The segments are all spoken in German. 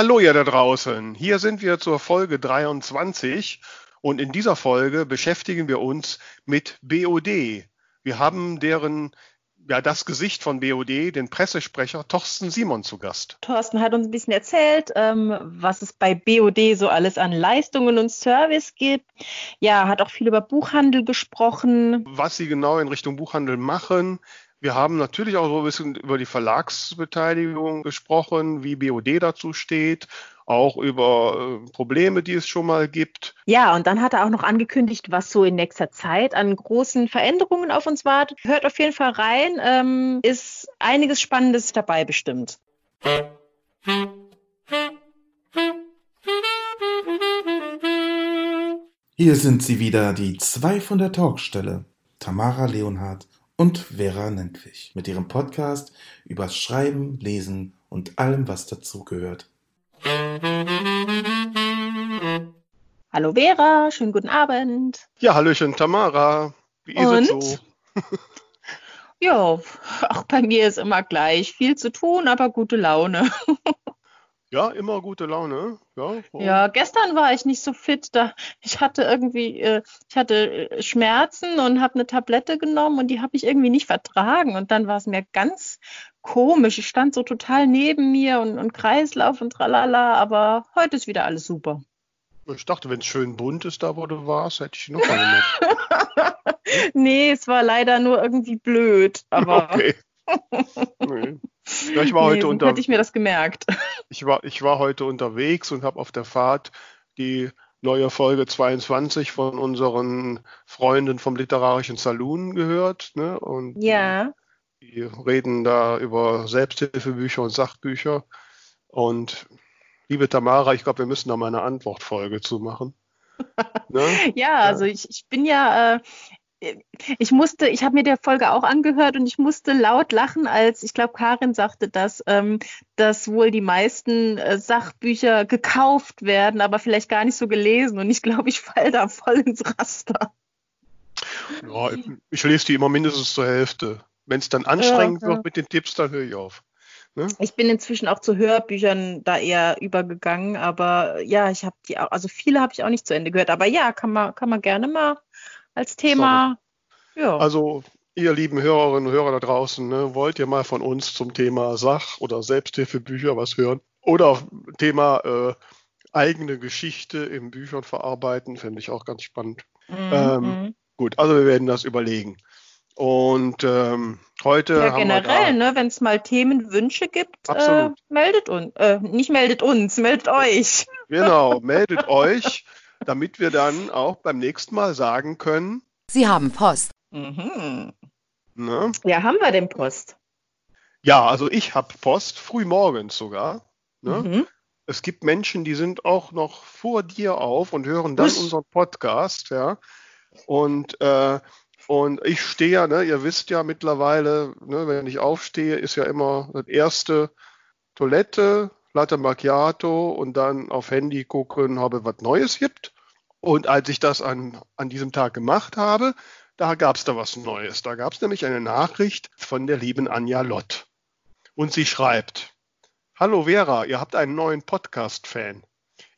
Hallo ihr da draußen. Hier sind wir zur Folge 23 und in dieser Folge beschäftigen wir uns mit BOD. Wir haben deren ja, das Gesicht von BOD, den Pressesprecher Thorsten Simon zu Gast. Thorsten hat uns ein bisschen erzählt, ähm, was es bei BOD so alles an Leistungen und Service gibt. Ja, hat auch viel über Buchhandel gesprochen. Was sie genau in Richtung Buchhandel machen, wir haben natürlich auch so ein bisschen über die Verlagsbeteiligung gesprochen, wie BOD dazu steht, auch über äh, Probleme, die es schon mal gibt. Ja, und dann hat er auch noch angekündigt, was so in nächster Zeit an großen Veränderungen auf uns wartet. Hört auf jeden Fall rein, ähm, ist einiges Spannendes dabei bestimmt. Hier sind sie wieder, die zwei von der Talkstelle, Tamara Leonhardt und Vera Nentwich mit ihrem Podcast übers Schreiben, Lesen und allem, was dazugehört. Hallo Vera, schönen guten Abend. Ja, Hallöchen Tamara. Wie ist und? es so? ja, auch bei mir ist immer gleich. Viel zu tun, aber gute Laune. Ja, immer gute Laune. Ja, ja, gestern war ich nicht so fit. Da ich hatte irgendwie, äh, ich hatte äh, Schmerzen und habe eine Tablette genommen und die habe ich irgendwie nicht vertragen. Und dann war es mir ganz komisch. Ich stand so total neben mir und, und Kreislauf und tralala, aber heute ist wieder alles super. Ich dachte, wenn es schön bunt ist, da wo du warst, hätte ich noch mal gemacht. nee, es war leider nur irgendwie blöd. Aber okay. nee. Ja, ich war nee, heute unter hätte ich mir das gemerkt. Ich war, ich war heute unterwegs und habe auf der Fahrt die neue Folge 22 von unseren Freunden vom Literarischen Saloon gehört. Ne? Und ja. Die reden da über Selbsthilfebücher und Sachbücher. Und liebe Tamara, ich glaube, wir müssen da mal eine Antwortfolge zu machen. Ne? ja, also ich, ich bin ja, äh, ich musste, ich habe mir der Folge auch angehört und ich musste laut lachen, als ich glaube, Karin sagte, dass, ähm, dass wohl die meisten äh, Sachbücher gekauft werden, aber vielleicht gar nicht so gelesen. Und ich glaube, ich falle da voll ins Raster. Ja, ich, ich lese die immer mindestens zur Hälfte. Wenn es dann anstrengend ja, wird mit den Tipps, dann höre ich auf. Ne? Ich bin inzwischen auch zu Hörbüchern da eher übergegangen, aber ja, ich habe die auch, also viele habe ich auch nicht zu Ende gehört, aber ja, kann man, kann man gerne mal als Thema. Ja. Also, ihr lieben Hörerinnen und Hörer da draußen, ne, wollt ihr mal von uns zum Thema Sach- oder Selbsthilfebücher was hören? Oder Thema äh, eigene Geschichte in Büchern verarbeiten, finde ich auch ganz spannend. Mhm. Ähm, gut, also wir werden das überlegen. Und ähm, heute. Ja, generell, ne, wenn es mal Themenwünsche gibt, äh, meldet uns. Äh, nicht meldet uns, meldet euch. Genau, meldet euch damit wir dann auch beim nächsten Mal sagen können. Sie haben Post. Mhm. Ne? Ja, haben wir denn Post? Ja, also ich habe Post, früh morgens sogar. Ne? Mhm. Es gibt Menschen, die sind auch noch vor dir auf und hören dann Usch. unseren Podcast, ja. Und, äh, und ich stehe ja, ne, ihr wisst ja mittlerweile, ne, wenn ich aufstehe, ist ja immer das erste Toilette, Latte Macchiato und dann auf Handy gucken, ob es was Neues gibt. Und als ich das an, an diesem Tag gemacht habe, da gab es da was Neues. Da gab es nämlich eine Nachricht von der lieben Anja Lott. Und sie schreibt, Hallo Vera, ihr habt einen neuen Podcast-Fan.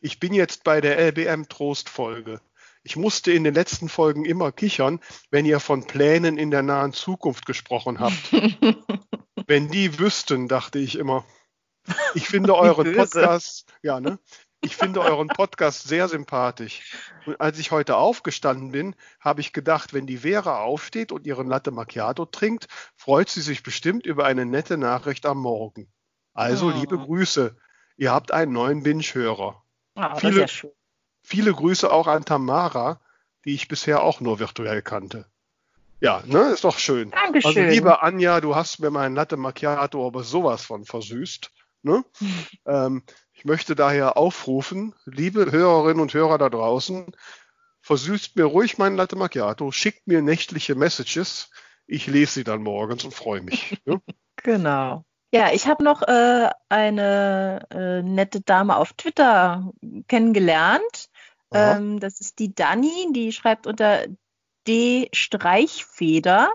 Ich bin jetzt bei der LBM Trost-Folge. Ich musste in den letzten Folgen immer kichern, wenn ihr von Plänen in der nahen Zukunft gesprochen habt. wenn die wüssten, dachte ich immer. Ich finde euren Podcast, ja, ne? Ich finde euren Podcast sehr sympathisch. Und als ich heute aufgestanden bin, habe ich gedacht, wenn die Vera aufsteht und ihren Latte Macchiato trinkt, freut sie sich bestimmt über eine nette Nachricht am Morgen. Also, oh. liebe Grüße. Ihr habt einen neuen Binge-Hörer. Oh, viele, viele Grüße auch an Tamara, die ich bisher auch nur virtuell kannte. Ja, ne, ist doch schön. Dankeschön. Also, liebe Anja, du hast mir meinen Latte Macchiato aber sowas von versüßt. Ne? ähm, ich möchte daher aufrufen, liebe Hörerinnen und Hörer da draußen, versüßt mir ruhig meinen Latte Macchiato, schickt mir nächtliche Messages. Ich lese sie dann morgens und freue mich. Ne? genau. Ja, ich habe noch äh, eine äh, nette Dame auf Twitter kennengelernt. Ähm, das ist die Dani, die schreibt unter D. Streichfeder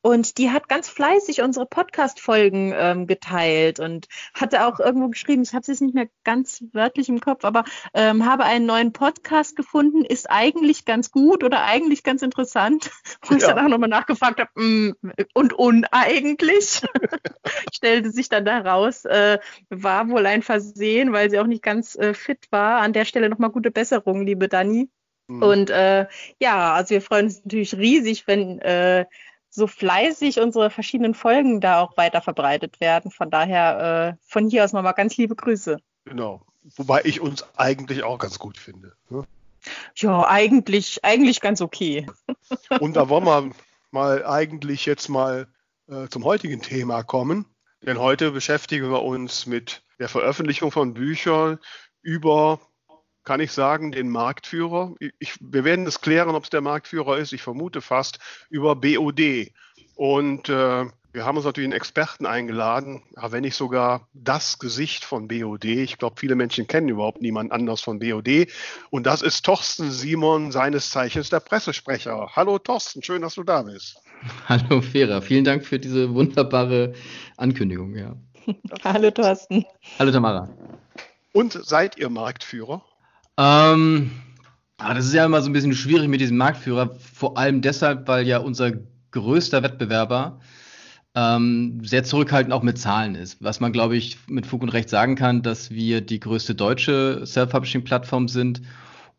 und die hat ganz fleißig unsere Podcast-Folgen ähm, geteilt und hatte auch irgendwo geschrieben, ich habe es jetzt nicht mehr ganz wörtlich im Kopf, aber ähm, habe einen neuen Podcast gefunden, ist eigentlich ganz gut oder eigentlich ganz interessant. Wo ja. ich dann auch nochmal nachgefragt habe, mm, und uneigentlich, stellte sich dann daraus, äh, war wohl ein Versehen, weil sie auch nicht ganz äh, fit war. An der Stelle nochmal gute Besserung, liebe Dani. Mhm. Und äh, ja, also wir freuen uns natürlich riesig, wenn äh, so fleißig unsere verschiedenen Folgen da auch weiter verbreitet werden. Von daher äh, von hier aus nochmal ganz liebe Grüße. Genau. Wobei ich uns eigentlich auch ganz gut finde. Ne? Ja, eigentlich, eigentlich ganz okay. Und da wollen wir mal eigentlich jetzt mal äh, zum heutigen Thema kommen. Denn heute beschäftigen wir uns mit der Veröffentlichung von Büchern über kann ich sagen, den Marktführer. Ich, wir werden es klären, ob es der Marktführer ist. Ich vermute fast über BOD. Und äh, wir haben uns natürlich einen Experten eingeladen, wenn nicht sogar das Gesicht von BOD. Ich glaube, viele Menschen kennen überhaupt niemand anders von BOD. Und das ist Thorsten Simon, seines Zeichens der Pressesprecher. Hallo Thorsten, schön, dass du da bist. Hallo Vera, vielen Dank für diese wunderbare Ankündigung. Ja. Hallo Thorsten. Hallo Tamara. Und seid ihr Marktführer? Ähm, ah, das ist ja immer so ein bisschen schwierig mit diesem Marktführer, vor allem deshalb, weil ja unser größter Wettbewerber ähm, sehr zurückhaltend auch mit Zahlen ist. Was man, glaube ich, mit Fug und Recht sagen kann, dass wir die größte deutsche Self-Publishing-Plattform sind.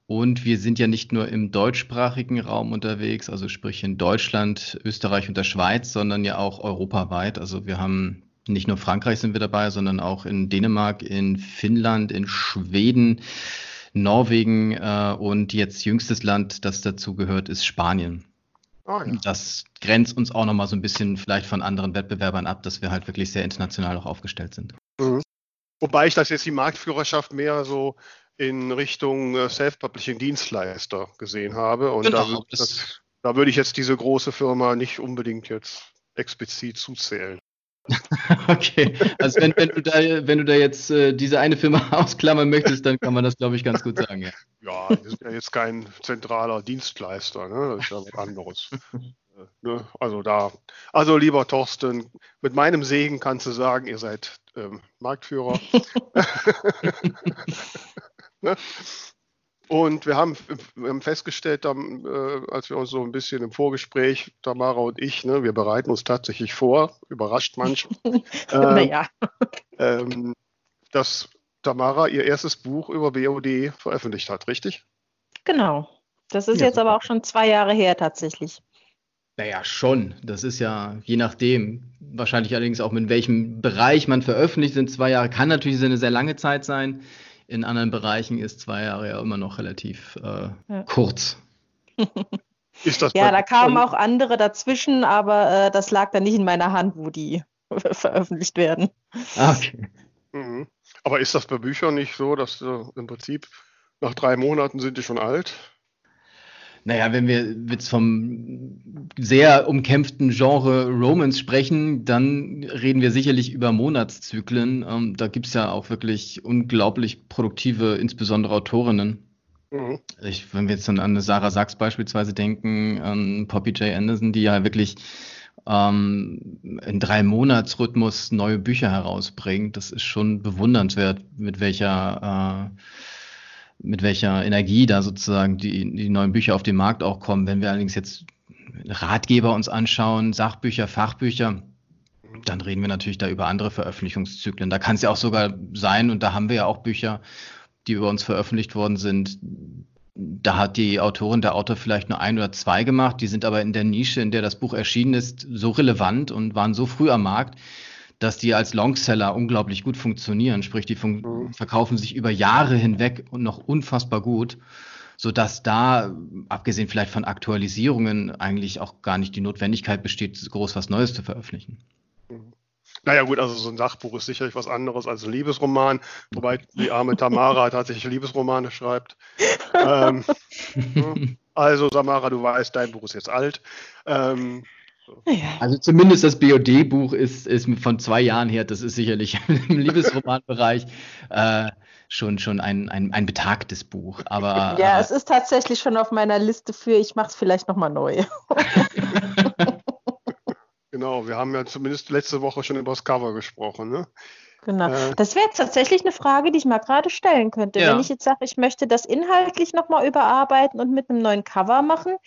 Und wir sind ja nicht nur im deutschsprachigen Raum unterwegs, also sprich in Deutschland, Österreich und der Schweiz, sondern ja auch europaweit. Also wir haben nicht nur Frankreich sind wir dabei, sondern auch in Dänemark, in Finnland, in Schweden, Norwegen äh, und jetzt jüngstes Land, das dazu gehört, ist Spanien. Oh, ja. Das grenzt uns auch nochmal so ein bisschen vielleicht von anderen Wettbewerbern ab, dass wir halt wirklich sehr international auch aufgestellt sind. Mhm. Wobei ich das jetzt die Marktführerschaft mehr so in Richtung äh, Self-Publishing-Dienstleister gesehen habe. Und genau, da, das, da würde ich jetzt diese große Firma nicht unbedingt jetzt explizit zuzählen. okay, also wenn, wenn, du da, wenn du da jetzt äh, diese eine Firma ausklammern möchtest, dann kann man das, glaube ich, ganz gut sagen. Ja. ja, wir sind ja jetzt kein zentraler Dienstleister, ne? das ist ja was anderes. Äh, ne? Also da, also lieber Thorsten, mit meinem Segen kannst du sagen, ihr seid ähm, Marktführer. ne? Und wir haben, wir haben festgestellt, dann, äh, als wir uns so ein bisschen im Vorgespräch, Tamara und ich, ne, wir bereiten uns tatsächlich vor, überrascht manchmal, äh, naja. ähm, dass Tamara ihr erstes Buch über BOD veröffentlicht hat, richtig? Genau. Das ist ja, jetzt super. aber auch schon zwei Jahre her tatsächlich. Naja, schon. Das ist ja je nachdem. Wahrscheinlich allerdings auch mit welchem Bereich man veröffentlicht sind. Zwei Jahre kann natürlich eine sehr lange Zeit sein in anderen Bereichen ist zwei Jahre ja immer noch relativ äh, ja. kurz. ja, da kamen auch andere dazwischen, aber äh, das lag dann nicht in meiner Hand, wo die veröffentlicht werden. Ah, okay. Mhm. Aber ist das bei Büchern nicht so, dass äh, im Prinzip nach drei Monaten sind die schon alt? Naja, wenn wir jetzt vom sehr umkämpften Genre Romance sprechen, dann reden wir sicherlich über Monatszyklen. Ähm, da gibt es ja auch wirklich unglaublich produktive, insbesondere Autorinnen. Mhm. Ich, wenn wir jetzt an eine Sarah Sachs beispielsweise denken, an Poppy J. Anderson, die ja wirklich ähm, in drei Monatsrhythmus neue Bücher herausbringt, das ist schon bewundernswert, mit welcher äh, mit welcher Energie da sozusagen die, die neuen Bücher auf den Markt auch kommen. Wenn wir allerdings jetzt Ratgeber uns anschauen, Sachbücher, Fachbücher, dann reden wir natürlich da über andere Veröffentlichungszyklen. Da kann es ja auch sogar sein, und da haben wir ja auch Bücher, die über uns veröffentlicht worden sind. Da hat die Autorin, der Autor vielleicht nur ein oder zwei gemacht, die sind aber in der Nische, in der das Buch erschienen ist, so relevant und waren so früh am Markt, dass die als Longseller unglaublich gut funktionieren. Sprich, die fun mhm. verkaufen sich über Jahre hinweg und noch unfassbar gut, sodass da, abgesehen vielleicht von Aktualisierungen, eigentlich auch gar nicht die Notwendigkeit besteht, groß was Neues zu veröffentlichen. Mhm. Naja gut, also so ein Sachbuch ist sicherlich was anderes als ein Liebesroman, wobei die arme Tamara tatsächlich Liebesromane schreibt. ähm, also Samara, du weißt, dein Buch ist jetzt alt. Ähm, also zumindest das BOD-Buch ist, ist von zwei Jahren her, das ist sicherlich im Liebesromanbereich. Äh, schon, schon ein, ein, ein betagtes Buch. Aber, ja, äh, es ist tatsächlich schon auf meiner Liste für, ich mache es vielleicht nochmal neu. genau, wir haben ja zumindest letzte Woche schon über das Cover gesprochen. Ne? Genau. Äh, das wäre tatsächlich eine Frage, die ich mal gerade stellen könnte. Ja. Wenn ich jetzt sage, ich möchte das inhaltlich nochmal überarbeiten und mit einem neuen Cover machen,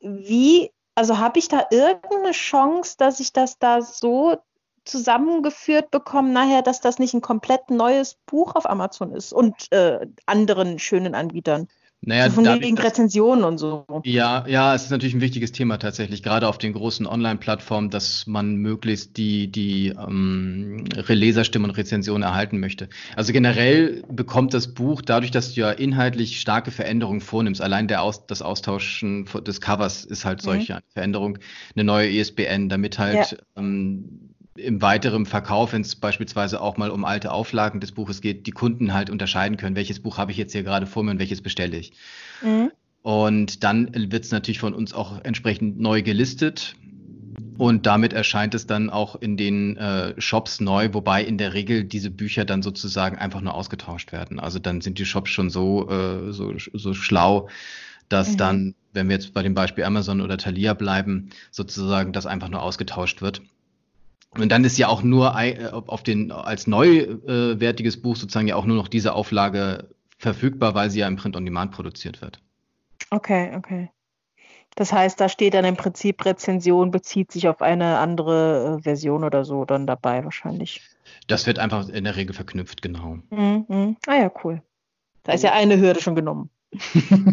wie, also habe ich da irgendeine Chance, dass ich das da so zusammengeführt bekommen nachher, dass das nicht ein komplett neues Buch auf Amazon ist und äh, anderen schönen Anbietern. Naja, so von wegen Rezensionen und so. Ja, ja, es ist natürlich ein wichtiges Thema tatsächlich, gerade auf den großen Online-Plattformen, dass man möglichst die, die ähm, Leserstimmen und Rezensionen erhalten möchte. Also generell bekommt das Buch, dadurch, dass du ja inhaltlich starke Veränderungen vornimmst, allein der Aus, das Austauschen des Covers ist halt solche mhm. Veränderung, eine neue ESBN, damit halt ja. ähm, im weiteren Verkauf, wenn es beispielsweise auch mal um alte Auflagen des Buches geht, die Kunden halt unterscheiden können, welches Buch habe ich jetzt hier gerade vor mir und welches bestelle ich. Mhm. Und dann wird es natürlich von uns auch entsprechend neu gelistet. Und damit erscheint es dann auch in den äh, Shops neu, wobei in der Regel diese Bücher dann sozusagen einfach nur ausgetauscht werden. Also dann sind die Shops schon so, äh, so, so schlau, dass mhm. dann, wenn wir jetzt bei dem Beispiel Amazon oder Thalia bleiben, sozusagen das einfach nur ausgetauscht wird. Und dann ist ja auch nur äh, auf den, als neuwertiges Buch sozusagen ja auch nur noch diese Auflage verfügbar, weil sie ja im Print on Demand produziert wird. Okay, okay. Das heißt, da steht dann im Prinzip Rezension bezieht sich auf eine andere äh, Version oder so dann dabei wahrscheinlich. Das wird einfach in der Regel verknüpft, genau. Mhm. mhm. Ah ja, cool. Da ist ja eine Hürde schon genommen.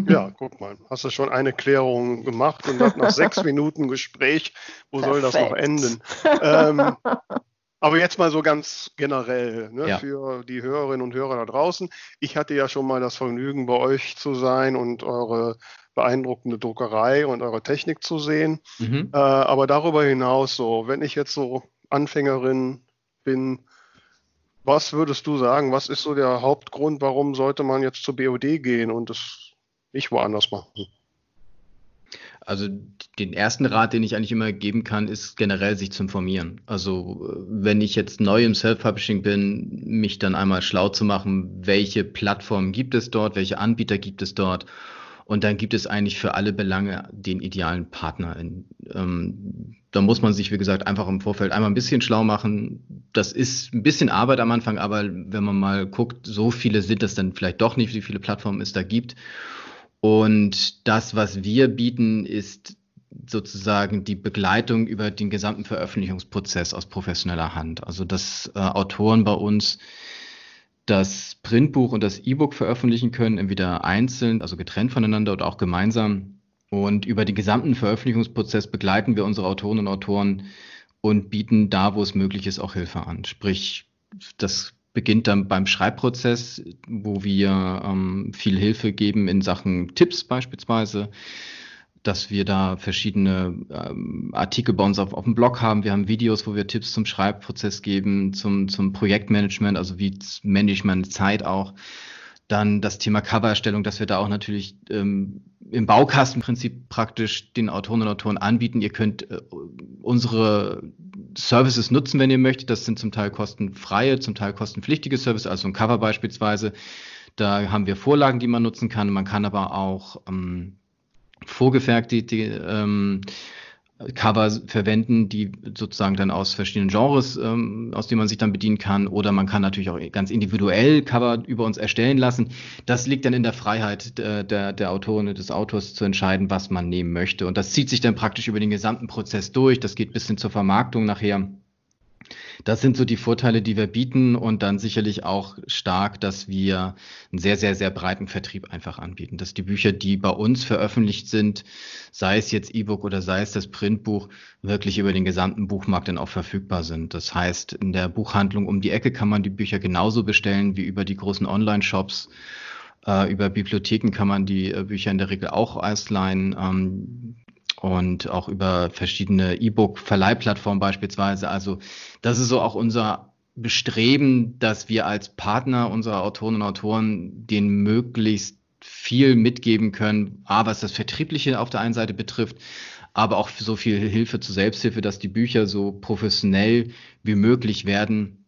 Ja, guck mal, hast du schon eine Klärung gemacht und nach sechs Minuten Gespräch, wo Perfekt. soll das noch enden? Ähm, aber jetzt mal so ganz generell ne, ja. für die Hörerinnen und Hörer da draußen. Ich hatte ja schon mal das Vergnügen, bei euch zu sein und eure beeindruckende Druckerei und eure Technik zu sehen. Mhm. Äh, aber darüber hinaus, so, wenn ich jetzt so Anfängerin bin, was würdest du sagen, was ist so der Hauptgrund, warum sollte man jetzt zur BOD gehen und es nicht woanders machen? Also den ersten Rat, den ich eigentlich immer geben kann, ist generell sich zu informieren. Also wenn ich jetzt neu im Self-Publishing bin, mich dann einmal schlau zu machen, welche Plattformen gibt es dort, welche Anbieter gibt es dort und dann gibt es eigentlich für alle Belange den idealen Partner. Ähm, da muss man sich, wie gesagt, einfach im Vorfeld einmal ein bisschen schlau machen. Das ist ein bisschen Arbeit am Anfang, aber wenn man mal guckt, so viele sind es dann vielleicht doch nicht, wie viele Plattformen es da gibt. Und das, was wir bieten, ist sozusagen die Begleitung über den gesamten Veröffentlichungsprozess aus professioneller Hand. Also dass äh, Autoren bei uns das Printbuch und das E-Book veröffentlichen können, entweder einzeln, also getrennt voneinander oder auch gemeinsam. Und über den gesamten Veröffentlichungsprozess begleiten wir unsere Autoren und Autoren und bieten da, wo es möglich ist, auch Hilfe an. Sprich, das beginnt dann beim Schreibprozess, wo wir ähm, viel Hilfe geben in Sachen Tipps beispielsweise dass wir da verschiedene ähm, Artikel bei uns auf, auf dem Blog haben. Wir haben Videos, wo wir Tipps zum Schreibprozess geben, zum, zum Projektmanagement, also wie manage ich meine Zeit auch. Dann das Thema Covererstellung, dass wir da auch natürlich ähm, im Baukastenprinzip praktisch den Autoren und Autoren anbieten. Ihr könnt äh, unsere Services nutzen, wenn ihr möchtet. Das sind zum Teil kostenfreie, zum Teil kostenpflichtige Services, also ein Cover beispielsweise. Da haben wir Vorlagen, die man nutzen kann. Man kann aber auch ähm, vorgefertigte ähm, Cover verwenden, die sozusagen dann aus verschiedenen Genres, ähm, aus denen man sich dann bedienen kann. Oder man kann natürlich auch ganz individuell Cover über uns erstellen lassen. Das liegt dann in der Freiheit der, der, der Autorin und des Autors zu entscheiden, was man nehmen möchte. Und das zieht sich dann praktisch über den gesamten Prozess durch. Das geht bis hin zur Vermarktung nachher. Das sind so die Vorteile, die wir bieten und dann sicherlich auch stark, dass wir einen sehr, sehr, sehr breiten Vertrieb einfach anbieten. Dass die Bücher, die bei uns veröffentlicht sind, sei es jetzt E-Book oder sei es das Printbuch, wirklich über den gesamten Buchmarkt dann auch verfügbar sind. Das heißt, in der Buchhandlung um die Ecke kann man die Bücher genauso bestellen wie über die großen Online-Shops. Äh, über Bibliotheken kann man die äh, Bücher in der Regel auch ausleihen. Und auch über verschiedene E-Book-Verleihplattformen beispielsweise. Also das ist so auch unser Bestreben, dass wir als Partner unserer Autoren und Autoren den möglichst viel mitgeben können, a, was das Vertriebliche auf der einen Seite betrifft, aber auch so viel Hilfe zur Selbsthilfe, dass die Bücher so professionell wie möglich werden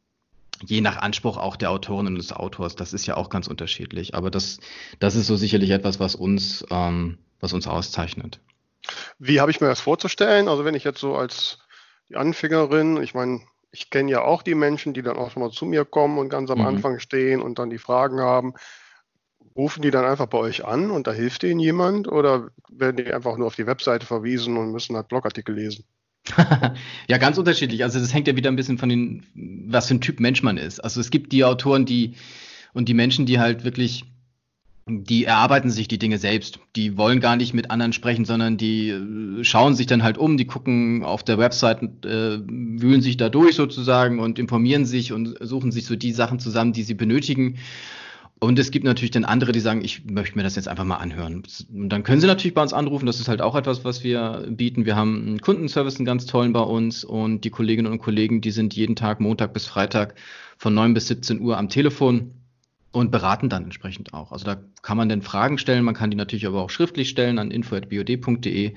je nach Anspruch auch der Autorin und des Autors. Das ist ja auch ganz unterschiedlich. Aber das, das ist so sicherlich etwas, was uns, ähm, was uns auszeichnet. Wie habe ich mir das vorzustellen? Also wenn ich jetzt so als die Anfängerin, ich meine, ich kenne ja auch die Menschen, die dann auch schon mal zu mir kommen und ganz am mhm. Anfang stehen und dann die Fragen haben. Rufen die dann einfach bei euch an und da hilft denen jemand oder werden die einfach nur auf die Webseite verwiesen und müssen halt Blogartikel lesen? ja, ganz unterschiedlich. Also das hängt ja wieder ein bisschen von den, was für ein Typ Mensch man ist. Also es gibt die Autoren, die und die Menschen, die halt wirklich, die erarbeiten sich die Dinge selbst. Die wollen gar nicht mit anderen sprechen, sondern die äh, schauen sich dann halt um, die gucken auf der Website, äh, wühlen sich da durch sozusagen und informieren sich und suchen sich so die Sachen zusammen, die sie benötigen. Und es gibt natürlich dann andere, die sagen, ich möchte mir das jetzt einfach mal anhören. Und dann können sie natürlich bei uns anrufen. Das ist halt auch etwas, was wir bieten. Wir haben einen Kundenservice, einen ganz tollen bei uns. Und die Kolleginnen und Kollegen, die sind jeden Tag, Montag bis Freitag von 9 bis 17 Uhr am Telefon und beraten dann entsprechend auch. Also da kann man dann Fragen stellen. Man kann die natürlich aber auch schriftlich stellen an info.bod.de.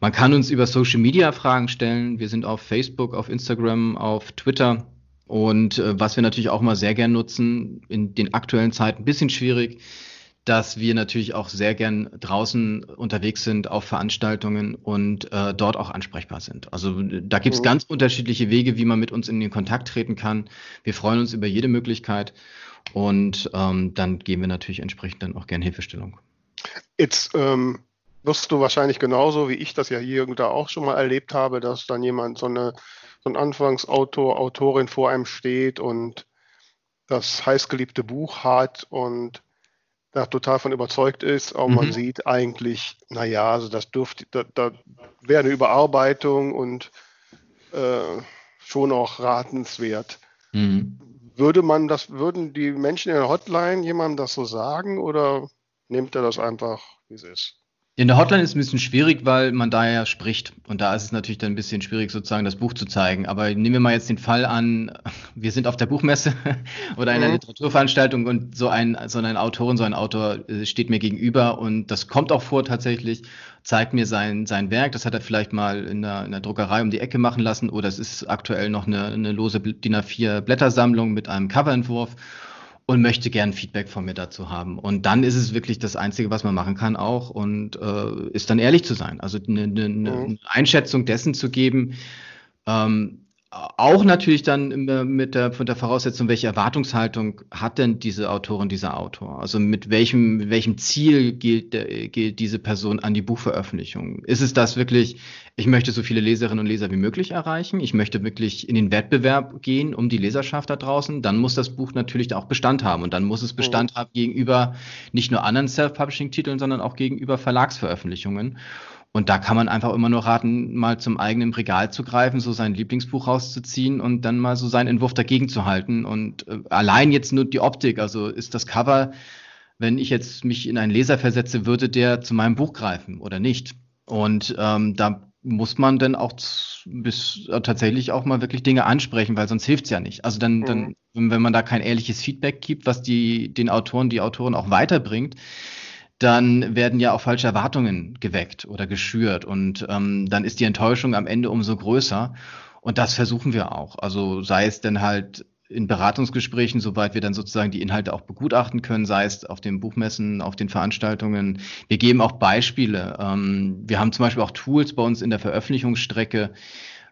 Man kann uns über Social Media Fragen stellen. Wir sind auf Facebook, auf Instagram, auf Twitter und äh, was wir natürlich auch mal sehr gern nutzen, in den aktuellen Zeiten ein bisschen schwierig, dass wir natürlich auch sehr gern draußen unterwegs sind auf Veranstaltungen und äh, dort auch ansprechbar sind. Also da gibt es mhm. ganz unterschiedliche Wege, wie man mit uns in den Kontakt treten kann. Wir freuen uns über jede Möglichkeit und ähm, dann geben wir natürlich entsprechend dann auch gern Hilfestellung. Jetzt ähm, wirst du wahrscheinlich genauso wie ich das ja hier und da auch schon mal erlebt habe, dass dann jemand so eine so ein Anfangsautor, Autorin vor einem steht und das heißgeliebte Buch hat und da total von überzeugt ist, aber mhm. man sieht eigentlich, naja, also das dürfte, da, da wäre eine Überarbeitung und äh, schon auch ratenswert. Mhm. Würde man das, würden die Menschen in der Hotline jemandem das so sagen oder nimmt er das einfach, wie es ist? In der Hotline ist es ein bisschen schwierig, weil man da ja spricht. Und da ist es natürlich dann ein bisschen schwierig, sozusagen das Buch zu zeigen. Aber nehmen wir mal jetzt den Fall an, wir sind auf der Buchmesse oder einer mhm. Literaturveranstaltung und so ein, so ein Autorin, so ein Autor äh, steht mir gegenüber und das kommt auch vor tatsächlich, zeigt mir sein, sein Werk. Das hat er vielleicht mal in der, in der Druckerei um die Ecke machen lassen oder es ist aktuell noch eine, eine lose DIN A4 Blättersammlung mit einem Coverentwurf und möchte gern Feedback von mir dazu haben. Und dann ist es wirklich das Einzige, was man machen kann auch und äh, ist dann ehrlich zu sein. Also eine, eine, eine mhm. Einschätzung dessen zu geben, ähm, auch natürlich dann mit der, mit der Voraussetzung, welche Erwartungshaltung hat denn diese Autorin, dieser Autor? Also mit welchem, mit welchem Ziel geht, geht diese Person an die Buchveröffentlichung? Ist es das wirklich, ich möchte so viele Leserinnen und Leser wie möglich erreichen? Ich möchte wirklich in den Wettbewerb gehen um die Leserschaft da draußen? Dann muss das Buch natürlich auch Bestand haben und dann muss es Bestand mhm. haben gegenüber nicht nur anderen Self-Publishing-Titeln, sondern auch gegenüber Verlagsveröffentlichungen. Und da kann man einfach immer nur raten, mal zum eigenen Regal zu greifen, so sein Lieblingsbuch rauszuziehen und dann mal so seinen Entwurf dagegen zu halten. Und äh, allein jetzt nur die Optik, also ist das Cover, wenn ich jetzt mich in einen Leser versetze, würde der zu meinem Buch greifen oder nicht? Und ähm, da muss man dann auch bis äh, tatsächlich auch mal wirklich Dinge ansprechen, weil sonst hilft's ja nicht. Also dann, mhm. dann, wenn man da kein ehrliches Feedback gibt, was die den Autoren, die Autoren auch weiterbringt, dann werden ja auch falsche Erwartungen geweckt oder geschürt und ähm, dann ist die Enttäuschung am Ende umso größer. Und das versuchen wir auch. Also sei es denn halt in Beratungsgesprächen, soweit wir dann sozusagen die Inhalte auch begutachten können, sei es auf den Buchmessen, auf den Veranstaltungen. Wir geben auch Beispiele. Ähm, wir haben zum Beispiel auch Tools bei uns in der Veröffentlichungsstrecke,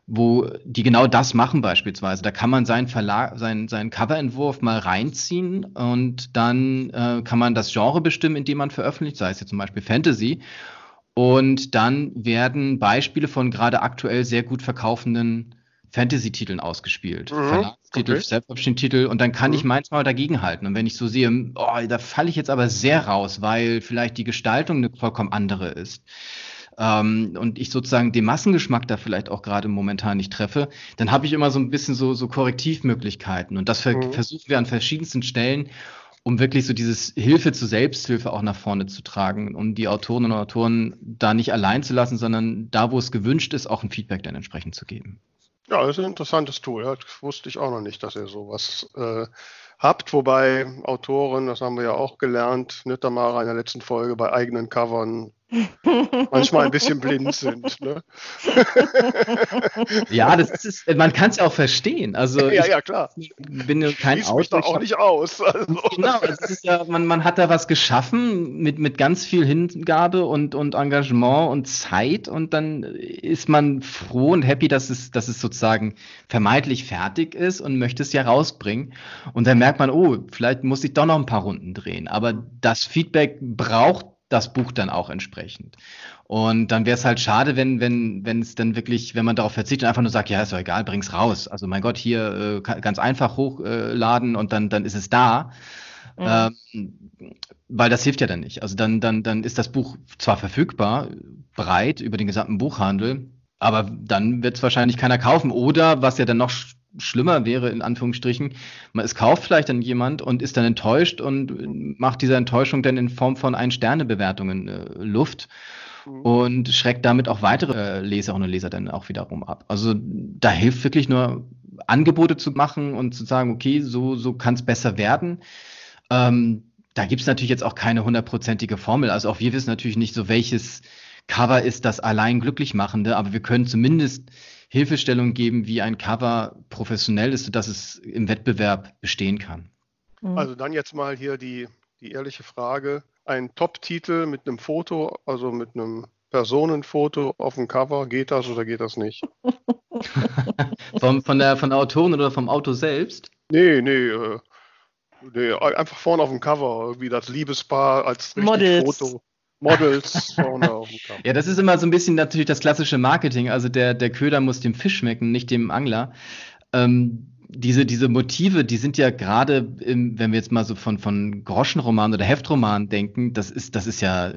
wo die genau das machen beispielsweise. Da kann man seinen Verlag, seinen, seinen Coverentwurf mal reinziehen und dann äh, kann man das Genre bestimmen, in dem man veröffentlicht, sei es jetzt zum Beispiel Fantasy. Und dann werden Beispiele von gerade aktuell sehr gut verkaufenden Fantasy-Titeln ausgespielt. Mhm, Verlagstitel, okay. Selbstverständlich-Titel. Und dann kann mhm. ich manchmal dagegenhalten. Und wenn ich so sehe, oh, da falle ich jetzt aber sehr raus, weil vielleicht die Gestaltung eine vollkommen andere ist ähm, und ich sozusagen den Massengeschmack da vielleicht auch gerade momentan nicht treffe, dann habe ich immer so ein bisschen so, so Korrektivmöglichkeiten. Und das ver mhm. versuchen wir an verschiedensten Stellen, um wirklich so dieses Hilfe zur Selbsthilfe auch nach vorne zu tragen, um die Autorinnen und Autoren da nicht allein zu lassen, sondern da, wo es gewünscht ist, auch ein Feedback dann entsprechend zu geben. Ja, das ist ein interessantes Tool. Das wusste ich auch noch nicht, dass ihr sowas äh, habt. Wobei Autoren, das haben wir ja auch gelernt, Nittermara in der letzten Folge, bei eigenen Covern manchmal ein bisschen blind sind. Ne? ja, das ist, man kann es ja auch verstehen. Also ja, ja, klar. Ich bin kein Autor. Mich da auch nicht aus. Also. Genau, ja, man, man hat da was geschaffen mit, mit ganz viel Hingabe und, und Engagement und Zeit und dann ist man froh und happy, dass es, dass es sozusagen vermeintlich fertig ist und möchte es ja rausbringen. Und dann merkt man, oh, vielleicht muss ich doch noch ein paar Runden drehen. Aber das Feedback braucht das Buch dann auch entsprechend. Und dann wäre es halt schade, wenn, wenn, wenn es dann wirklich, wenn man darauf verzichtet und einfach nur sagt, ja, ist doch egal, bring's raus. Also mein Gott, hier äh, ganz einfach hochladen äh, und dann, dann ist es da. Mhm. Ähm, weil das hilft ja dann nicht. Also dann, dann, dann ist das Buch zwar verfügbar, breit über den gesamten Buchhandel, aber dann wird es wahrscheinlich keiner kaufen. Oder was ja dann noch schlimmer wäre, in Anführungsstrichen, man, es kauft vielleicht dann jemand und ist dann enttäuscht und macht diese Enttäuschung dann in Form von Ein-Sterne-Bewertungen äh, Luft mhm. und schreckt damit auch weitere äh, Leserinnen und Leser dann auch wiederum ab. Also da hilft wirklich nur Angebote zu machen und zu sagen, okay, so, so kann es besser werden. Ähm, da gibt es natürlich jetzt auch keine hundertprozentige Formel. Also auch wir wissen natürlich nicht so, welches Cover ist das allein glücklich machende, aber wir können zumindest Hilfestellung geben, wie ein Cover professionell ist, sodass es im Wettbewerb bestehen kann. Mhm. Also dann jetzt mal hier die, die ehrliche Frage. Ein Top-Titel mit einem Foto, also mit einem Personenfoto auf dem Cover, geht das oder geht das nicht? von, von, der, von der Autorin oder vom Auto selbst? Nee, nee, äh, nee, einfach vorne auf dem Cover, irgendwie das Liebespaar als Models. Foto. Models vorne auf dem Cover. Ja, das ist immer so ein bisschen natürlich das klassische Marketing. Also der, der Köder muss dem Fisch schmecken, nicht dem Angler. Ähm, diese, diese Motive, die sind ja gerade, wenn wir jetzt mal so von, von Groschenromanen oder Heftromanen denken, das ist, das ist ja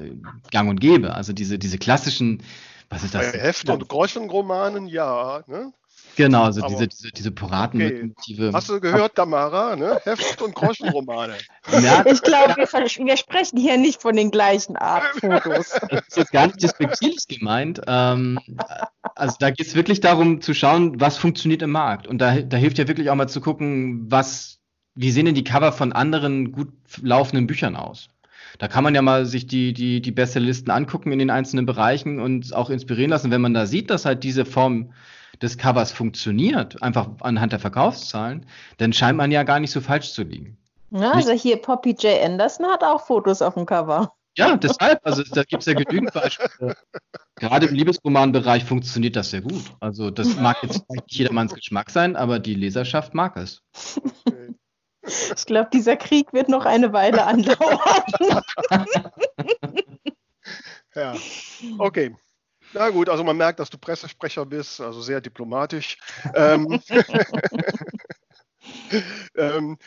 gang und gäbe. Also diese, diese klassischen, was ist das? Bei Heft- und Groschenromanen, ja. Ne? Genau, also diese, diese, diese Piratenmotive. Okay. Hast du gehört, Tamara? Ne? Heft- und Groschenromane. ja. Ich glaube, wir, wir, sprechen hier nicht von den gleichen Art Fotos. Das ist jetzt gar nicht despektierlich gemeint. Ähm, also da geht es wirklich darum zu schauen, was funktioniert im Markt. Und da, da hilft ja wirklich auch mal zu gucken, was, wie sehen denn die Cover von anderen gut laufenden Büchern aus? Da kann man ja mal sich die, die, die Bestsellerlisten angucken in den einzelnen Bereichen und auch inspirieren lassen. Wenn man da sieht, dass halt diese Form des Covers funktioniert, einfach anhand der Verkaufszahlen, dann scheint man ja gar nicht so falsch zu liegen. Ja, also hier Poppy J. Anderson hat auch Fotos auf dem Cover. Ja, deshalb, also da gibt es ja genügend Beispiele. Gerade im Liebesromanbereich funktioniert das sehr gut. Also das mag jetzt nicht jedermanns Geschmack sein, aber die Leserschaft mag es. Ich glaube, dieser Krieg wird noch eine Weile andauern. ja, okay. Na gut, also man merkt, dass du Pressesprecher bist, also sehr diplomatisch. ähm, ähm,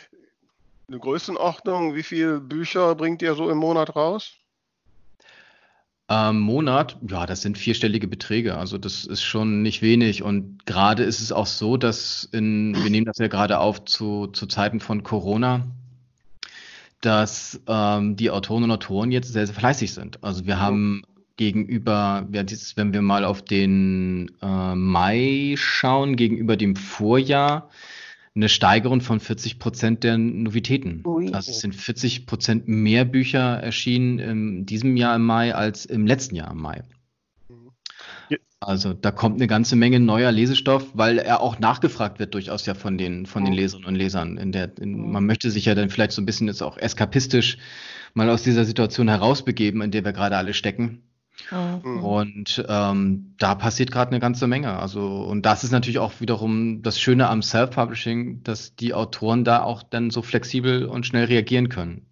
eine Größenordnung, wie viele Bücher bringt ihr so im Monat raus? Am Monat, ja, das sind vierstellige Beträge. Also das ist schon nicht wenig. Und gerade ist es auch so, dass in, wir nehmen das ja gerade auf zu, zu Zeiten von Corona, dass ähm, die Autoren und Autoren jetzt sehr, sehr fleißig sind. Also wir haben gegenüber, wenn wir mal auf den äh, Mai schauen, gegenüber dem Vorjahr eine Steigerung von 40 Prozent der Novitäten. Ui. Also es sind 40 Prozent mehr Bücher erschienen in diesem Jahr im Mai als im letzten Jahr im Mai. Also da kommt eine ganze Menge neuer Lesestoff, weil er auch nachgefragt wird durchaus ja von den von den. Leserinnen und Lesern. In der, in, man möchte sich ja dann vielleicht so ein bisschen jetzt auch eskapistisch mal aus dieser Situation herausbegeben, in der wir gerade alle stecken. Mhm. Und ähm, da passiert gerade eine ganze Menge. Also, und das ist natürlich auch wiederum das Schöne am Self-Publishing, dass die Autoren da auch dann so flexibel und schnell reagieren können.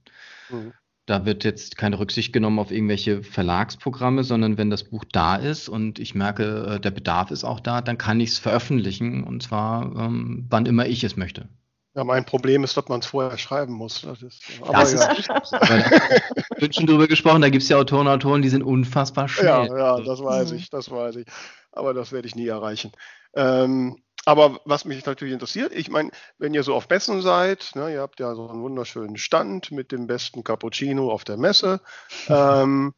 Mhm. Da wird jetzt keine Rücksicht genommen auf irgendwelche Verlagsprogramme, sondern wenn das Buch da ist und ich merke, äh, der Bedarf ist auch da, dann kann ich es veröffentlichen und zwar ähm, wann immer ich es möchte. Ja, mein Problem ist, dass man es vorher schreiben muss. Das ist, aber das ja. ist Ich bin schon drüber gesprochen, da gibt es ja Autoren und Autoren, die sind unfassbar schnell. Ja, ja, das weiß ich, das weiß ich. Aber das werde ich nie erreichen. Ähm, aber was mich natürlich interessiert, ich meine, wenn ihr so auf Messen seid, ne, ihr habt ja so einen wunderschönen Stand mit dem besten Cappuccino auf der Messe, ähm,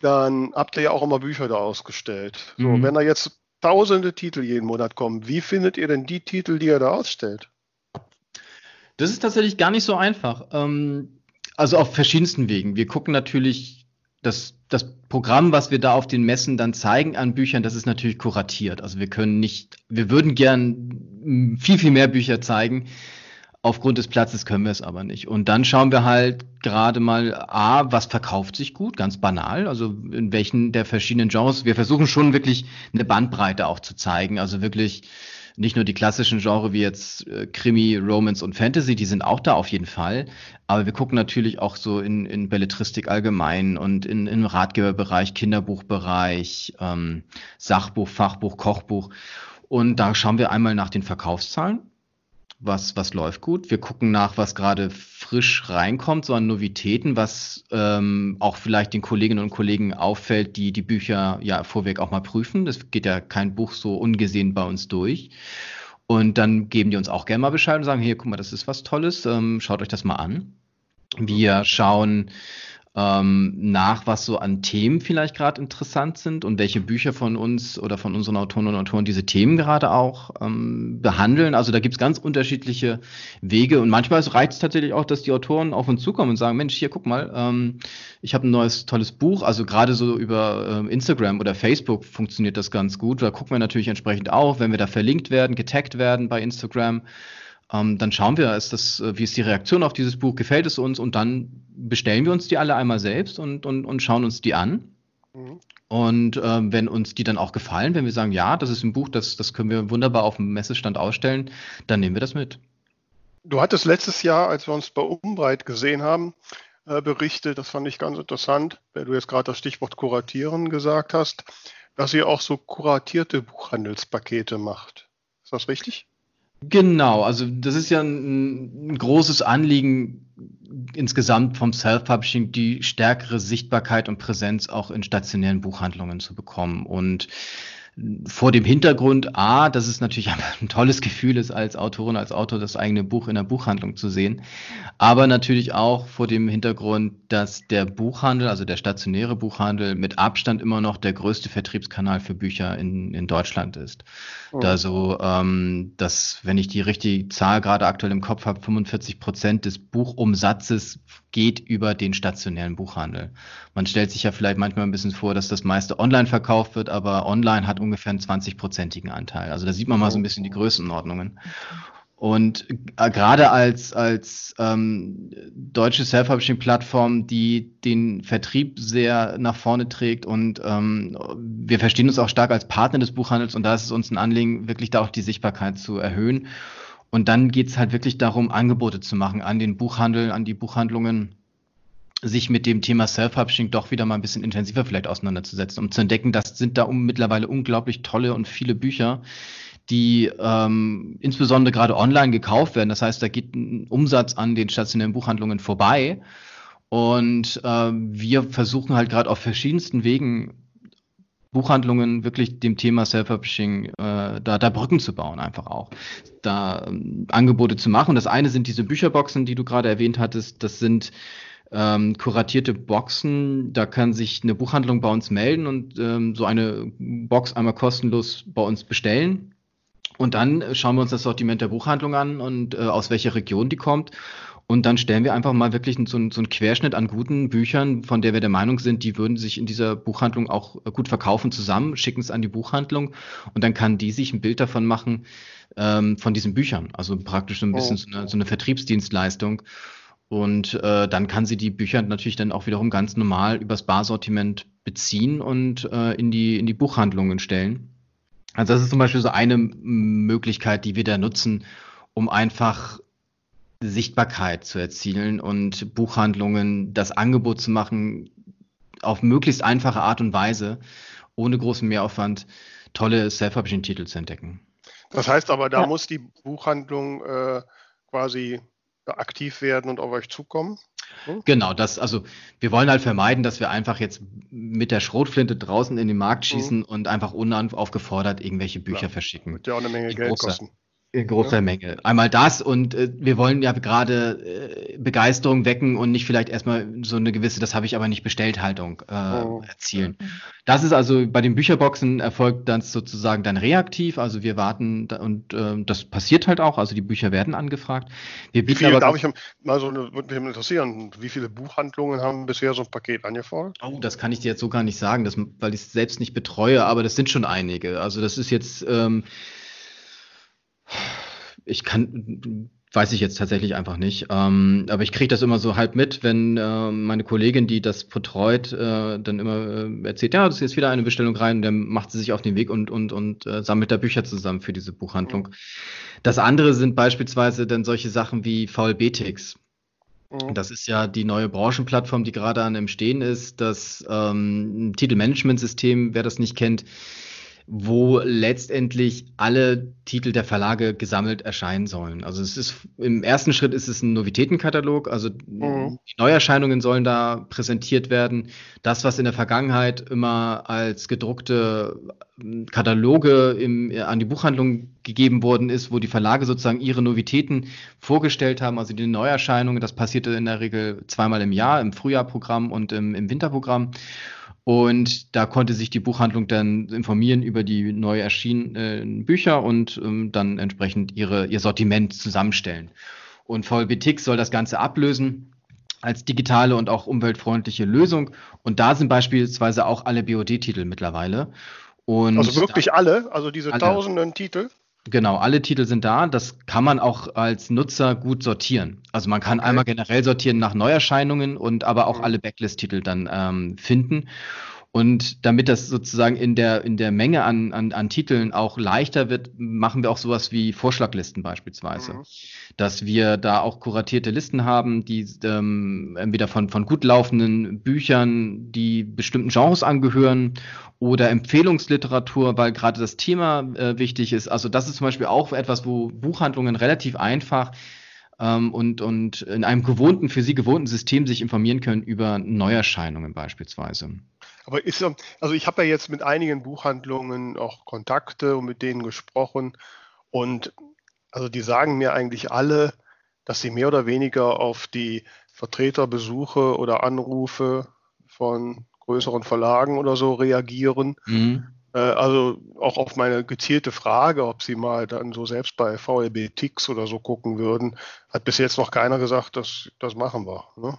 dann habt ihr ja auch immer Bücher da ausgestellt. So, mhm. Wenn da jetzt tausende Titel jeden Monat kommen, wie findet ihr denn die Titel, die ihr da ausstellt? Das ist tatsächlich gar nicht so einfach. Ähm, also auf verschiedensten Wegen. Wir gucken natürlich das, das Programm, was wir da auf den Messen dann zeigen an Büchern, das ist natürlich kuratiert. Also wir können nicht, wir würden gern viel, viel mehr Bücher zeigen. Aufgrund des Platzes können wir es aber nicht. Und dann schauen wir halt gerade mal, A, was verkauft sich gut, ganz banal, also in welchen der verschiedenen Genres. Wir versuchen schon wirklich eine Bandbreite auch zu zeigen. Also wirklich nicht nur die klassischen Genre wie jetzt äh, Krimi, Romance und Fantasy, die sind auch da auf jeden Fall. Aber wir gucken natürlich auch so in, in Belletristik allgemein und in, im Ratgeberbereich, Kinderbuchbereich, ähm, Sachbuch, Fachbuch, Kochbuch. Und da schauen wir einmal nach den Verkaufszahlen was, was läuft gut. Wir gucken nach, was gerade frisch reinkommt, so an Novitäten, was ähm, auch vielleicht den Kolleginnen und Kollegen auffällt, die die Bücher ja vorweg auch mal prüfen. Das geht ja kein Buch so ungesehen bei uns durch. Und dann geben die uns auch gerne mal Bescheid und sagen, hier, guck mal, das ist was Tolles, ähm, schaut euch das mal an. Wir schauen ähm, nach, was so an Themen vielleicht gerade interessant sind und welche Bücher von uns oder von unseren Autoren und Autoren diese Themen gerade auch ähm, behandeln. Also da gibt es ganz unterschiedliche Wege und manchmal reicht es tatsächlich auch, dass die Autoren auf uns zukommen und sagen, Mensch, hier guck mal, ähm, ich habe ein neues tolles Buch. Also gerade so über äh, Instagram oder Facebook funktioniert das ganz gut. Da gucken wir natürlich entsprechend auch, wenn wir da verlinkt werden, getaggt werden bei Instagram ähm, dann schauen wir, ist das, äh, wie ist die Reaktion auf dieses Buch, gefällt es uns und dann bestellen wir uns die alle einmal selbst und, und, und schauen uns die an. Mhm. Und äh, wenn uns die dann auch gefallen, wenn wir sagen, ja, das ist ein Buch, das, das können wir wunderbar auf dem Messestand ausstellen, dann nehmen wir das mit. Du hattest letztes Jahr, als wir uns bei Umbreit gesehen haben, äh, berichtet, das fand ich ganz interessant, weil du jetzt gerade das Stichwort Kuratieren gesagt hast, dass ihr auch so kuratierte Buchhandelspakete macht. Ist das richtig? Genau, also das ist ja ein, ein großes Anliegen insgesamt vom Self-Publishing, die stärkere Sichtbarkeit und Präsenz auch in stationären Buchhandlungen zu bekommen. Und vor dem Hintergrund, A, dass es natürlich ein tolles Gefühl ist, als Autorin, als Autor das eigene Buch in der Buchhandlung zu sehen, aber natürlich auch vor dem Hintergrund, dass der Buchhandel, also der stationäre Buchhandel, mit Abstand immer noch der größte Vertriebskanal für Bücher in, in Deutschland ist. Oh. Da so, ähm, dass, wenn ich die richtige Zahl gerade aktuell im Kopf habe, 45 Prozent des Buchumsatzes geht über den stationären Buchhandel. Man stellt sich ja vielleicht manchmal ein bisschen vor, dass das meiste online verkauft wird, aber online hat ungefähr einen 20-prozentigen Anteil. Also da sieht man mal so ein bisschen die Größenordnungen. Und äh, gerade als, als ähm, deutsche Self-Publishing-Plattform, die den Vertrieb sehr nach vorne trägt und ähm, wir verstehen uns auch stark als Partner des Buchhandels und da ist es uns ein Anliegen, wirklich da auch die Sichtbarkeit zu erhöhen. Und dann geht es halt wirklich darum, Angebote zu machen an den Buchhandel, an die Buchhandlungen, sich mit dem Thema Self-Publishing doch wieder mal ein bisschen intensiver vielleicht auseinanderzusetzen, um zu entdecken, das sind da um, mittlerweile unglaublich tolle und viele Bücher, die ähm, insbesondere gerade online gekauft werden. Das heißt, da geht ein Umsatz an den stationären Buchhandlungen vorbei. Und äh, wir versuchen halt gerade auf verschiedensten Wegen Buchhandlungen wirklich dem Thema Self-Publishing äh, da, da Brücken zu bauen, einfach auch. Da ähm, Angebote zu machen. Das eine sind diese Bücherboxen, die du gerade erwähnt hattest. Das sind ähm, kuratierte Boxen. Da kann sich eine Buchhandlung bei uns melden und ähm, so eine Box einmal kostenlos bei uns bestellen. Und dann schauen wir uns das Sortiment der Buchhandlung an und äh, aus welcher Region die kommt und dann stellen wir einfach mal wirklich so, einen, so einen Querschnitt an guten Büchern, von der wir der Meinung sind, die würden sich in dieser Buchhandlung auch gut verkaufen, zusammen, schicken es an die Buchhandlung und dann kann die sich ein Bild davon machen, ähm, von diesen Büchern. Also praktisch so ein bisschen oh. so, eine, so eine Vertriebsdienstleistung. Und äh, dann kann sie die Bücher natürlich dann auch wiederum ganz normal übers Barsortiment beziehen und äh, in, die, in die Buchhandlungen stellen. Also das ist zum Beispiel so eine Möglichkeit, die wir da nutzen, um einfach Sichtbarkeit zu erzielen und Buchhandlungen das Angebot zu machen, auf möglichst einfache Art und Weise, ohne großen Mehraufwand, tolle Self-Publishing-Titel zu entdecken. Das heißt aber, da ja. muss die Buchhandlung äh, quasi aktiv werden und auf euch zukommen? Hm? Genau, das, also wir wollen halt vermeiden, dass wir einfach jetzt mit der Schrotflinte draußen in den Markt hm. schießen mhm. und einfach unaufgefordert irgendwelche Bücher Klar. verschicken. Wird ja auch eine Menge die Geld große, kosten. In großer ja. Menge. Einmal das und äh, wir wollen ja gerade äh, Begeisterung wecken und nicht vielleicht erstmal so eine gewisse, das habe ich aber nicht bestellt, Haltung äh, oh. erzielen. Das ist also bei den Bücherboxen erfolgt dann sozusagen dann reaktiv, also wir warten und äh, das passiert halt auch, also die Bücher werden angefragt. Wir wie viele, darf ich mal so eine, würde mich interessieren, wie viele Buchhandlungen haben bisher so ein Paket angefordert? Oh, das kann ich dir jetzt so gar nicht sagen, das, weil ich es selbst nicht betreue, aber das sind schon einige. Also das ist jetzt ähm, ich kann, weiß ich jetzt tatsächlich einfach nicht. Ähm, aber ich kriege das immer so halb mit, wenn äh, meine Kollegin, die das betreut, äh, dann immer äh, erzählt, ja, das ist jetzt wieder eine Bestellung rein, dann macht sie sich auf den Weg und, und, und äh, sammelt da Bücher zusammen für diese Buchhandlung. Mhm. Das andere sind beispielsweise dann solche Sachen wie VLB-Ticks. Mhm. Das ist ja die neue Branchenplattform, die gerade an dem Stehen ist. Das ähm, Titelmanagementsystem, wer das nicht kennt, wo letztendlich alle Titel der Verlage gesammelt erscheinen sollen. Also es ist im ersten Schritt ist es ein Novitätenkatalog, also mhm. die Neuerscheinungen sollen da präsentiert werden. Das, was in der Vergangenheit immer als gedruckte ähm, Kataloge im, an die Buchhandlung gegeben worden ist, wo die Verlage sozusagen ihre Novitäten vorgestellt haben, also die Neuerscheinungen, das passierte in der Regel zweimal im Jahr, im Frühjahrprogramm und im, im Winterprogramm. Und da konnte sich die Buchhandlung dann informieren über die neu erschienenen Bücher und ähm, dann entsprechend ihre, ihr Sortiment zusammenstellen. Und VLBTix soll das Ganze ablösen als digitale und auch umweltfreundliche Lösung. Und da sind beispielsweise auch alle BOD-Titel mittlerweile. Und also wirklich alle, also diese alle. tausenden Titel? Genau, alle Titel sind da. Das kann man auch als Nutzer gut sortieren. Also man kann okay. einmal generell sortieren nach Neuerscheinungen und aber auch mhm. alle Backlist-Titel dann ähm, finden. Und damit das sozusagen in der, in der Menge an, an, an Titeln auch leichter wird, machen wir auch sowas wie Vorschlaglisten beispielsweise. Mhm. Dass wir da auch kuratierte Listen haben, die ähm, entweder von, von gut laufenden Büchern, die bestimmten Genres angehören oder Empfehlungsliteratur, weil gerade das Thema äh, wichtig ist. Also das ist zum Beispiel auch etwas, wo Buchhandlungen relativ einfach ähm, und, und in einem gewohnten, für sie gewohnten System sich informieren können über Neuerscheinungen beispielsweise. Aber ist, also ich habe ja jetzt mit einigen Buchhandlungen auch Kontakte und mit denen gesprochen und also die sagen mir eigentlich alle, dass sie mehr oder weniger auf die Vertreterbesuche oder Anrufe von größeren Verlagen oder so reagieren. Mhm. Äh, also auch auf meine gezielte Frage, ob sie mal dann so selbst bei VLB Tix oder so gucken würden, hat bis jetzt noch keiner gesagt, dass das machen wir. Ne?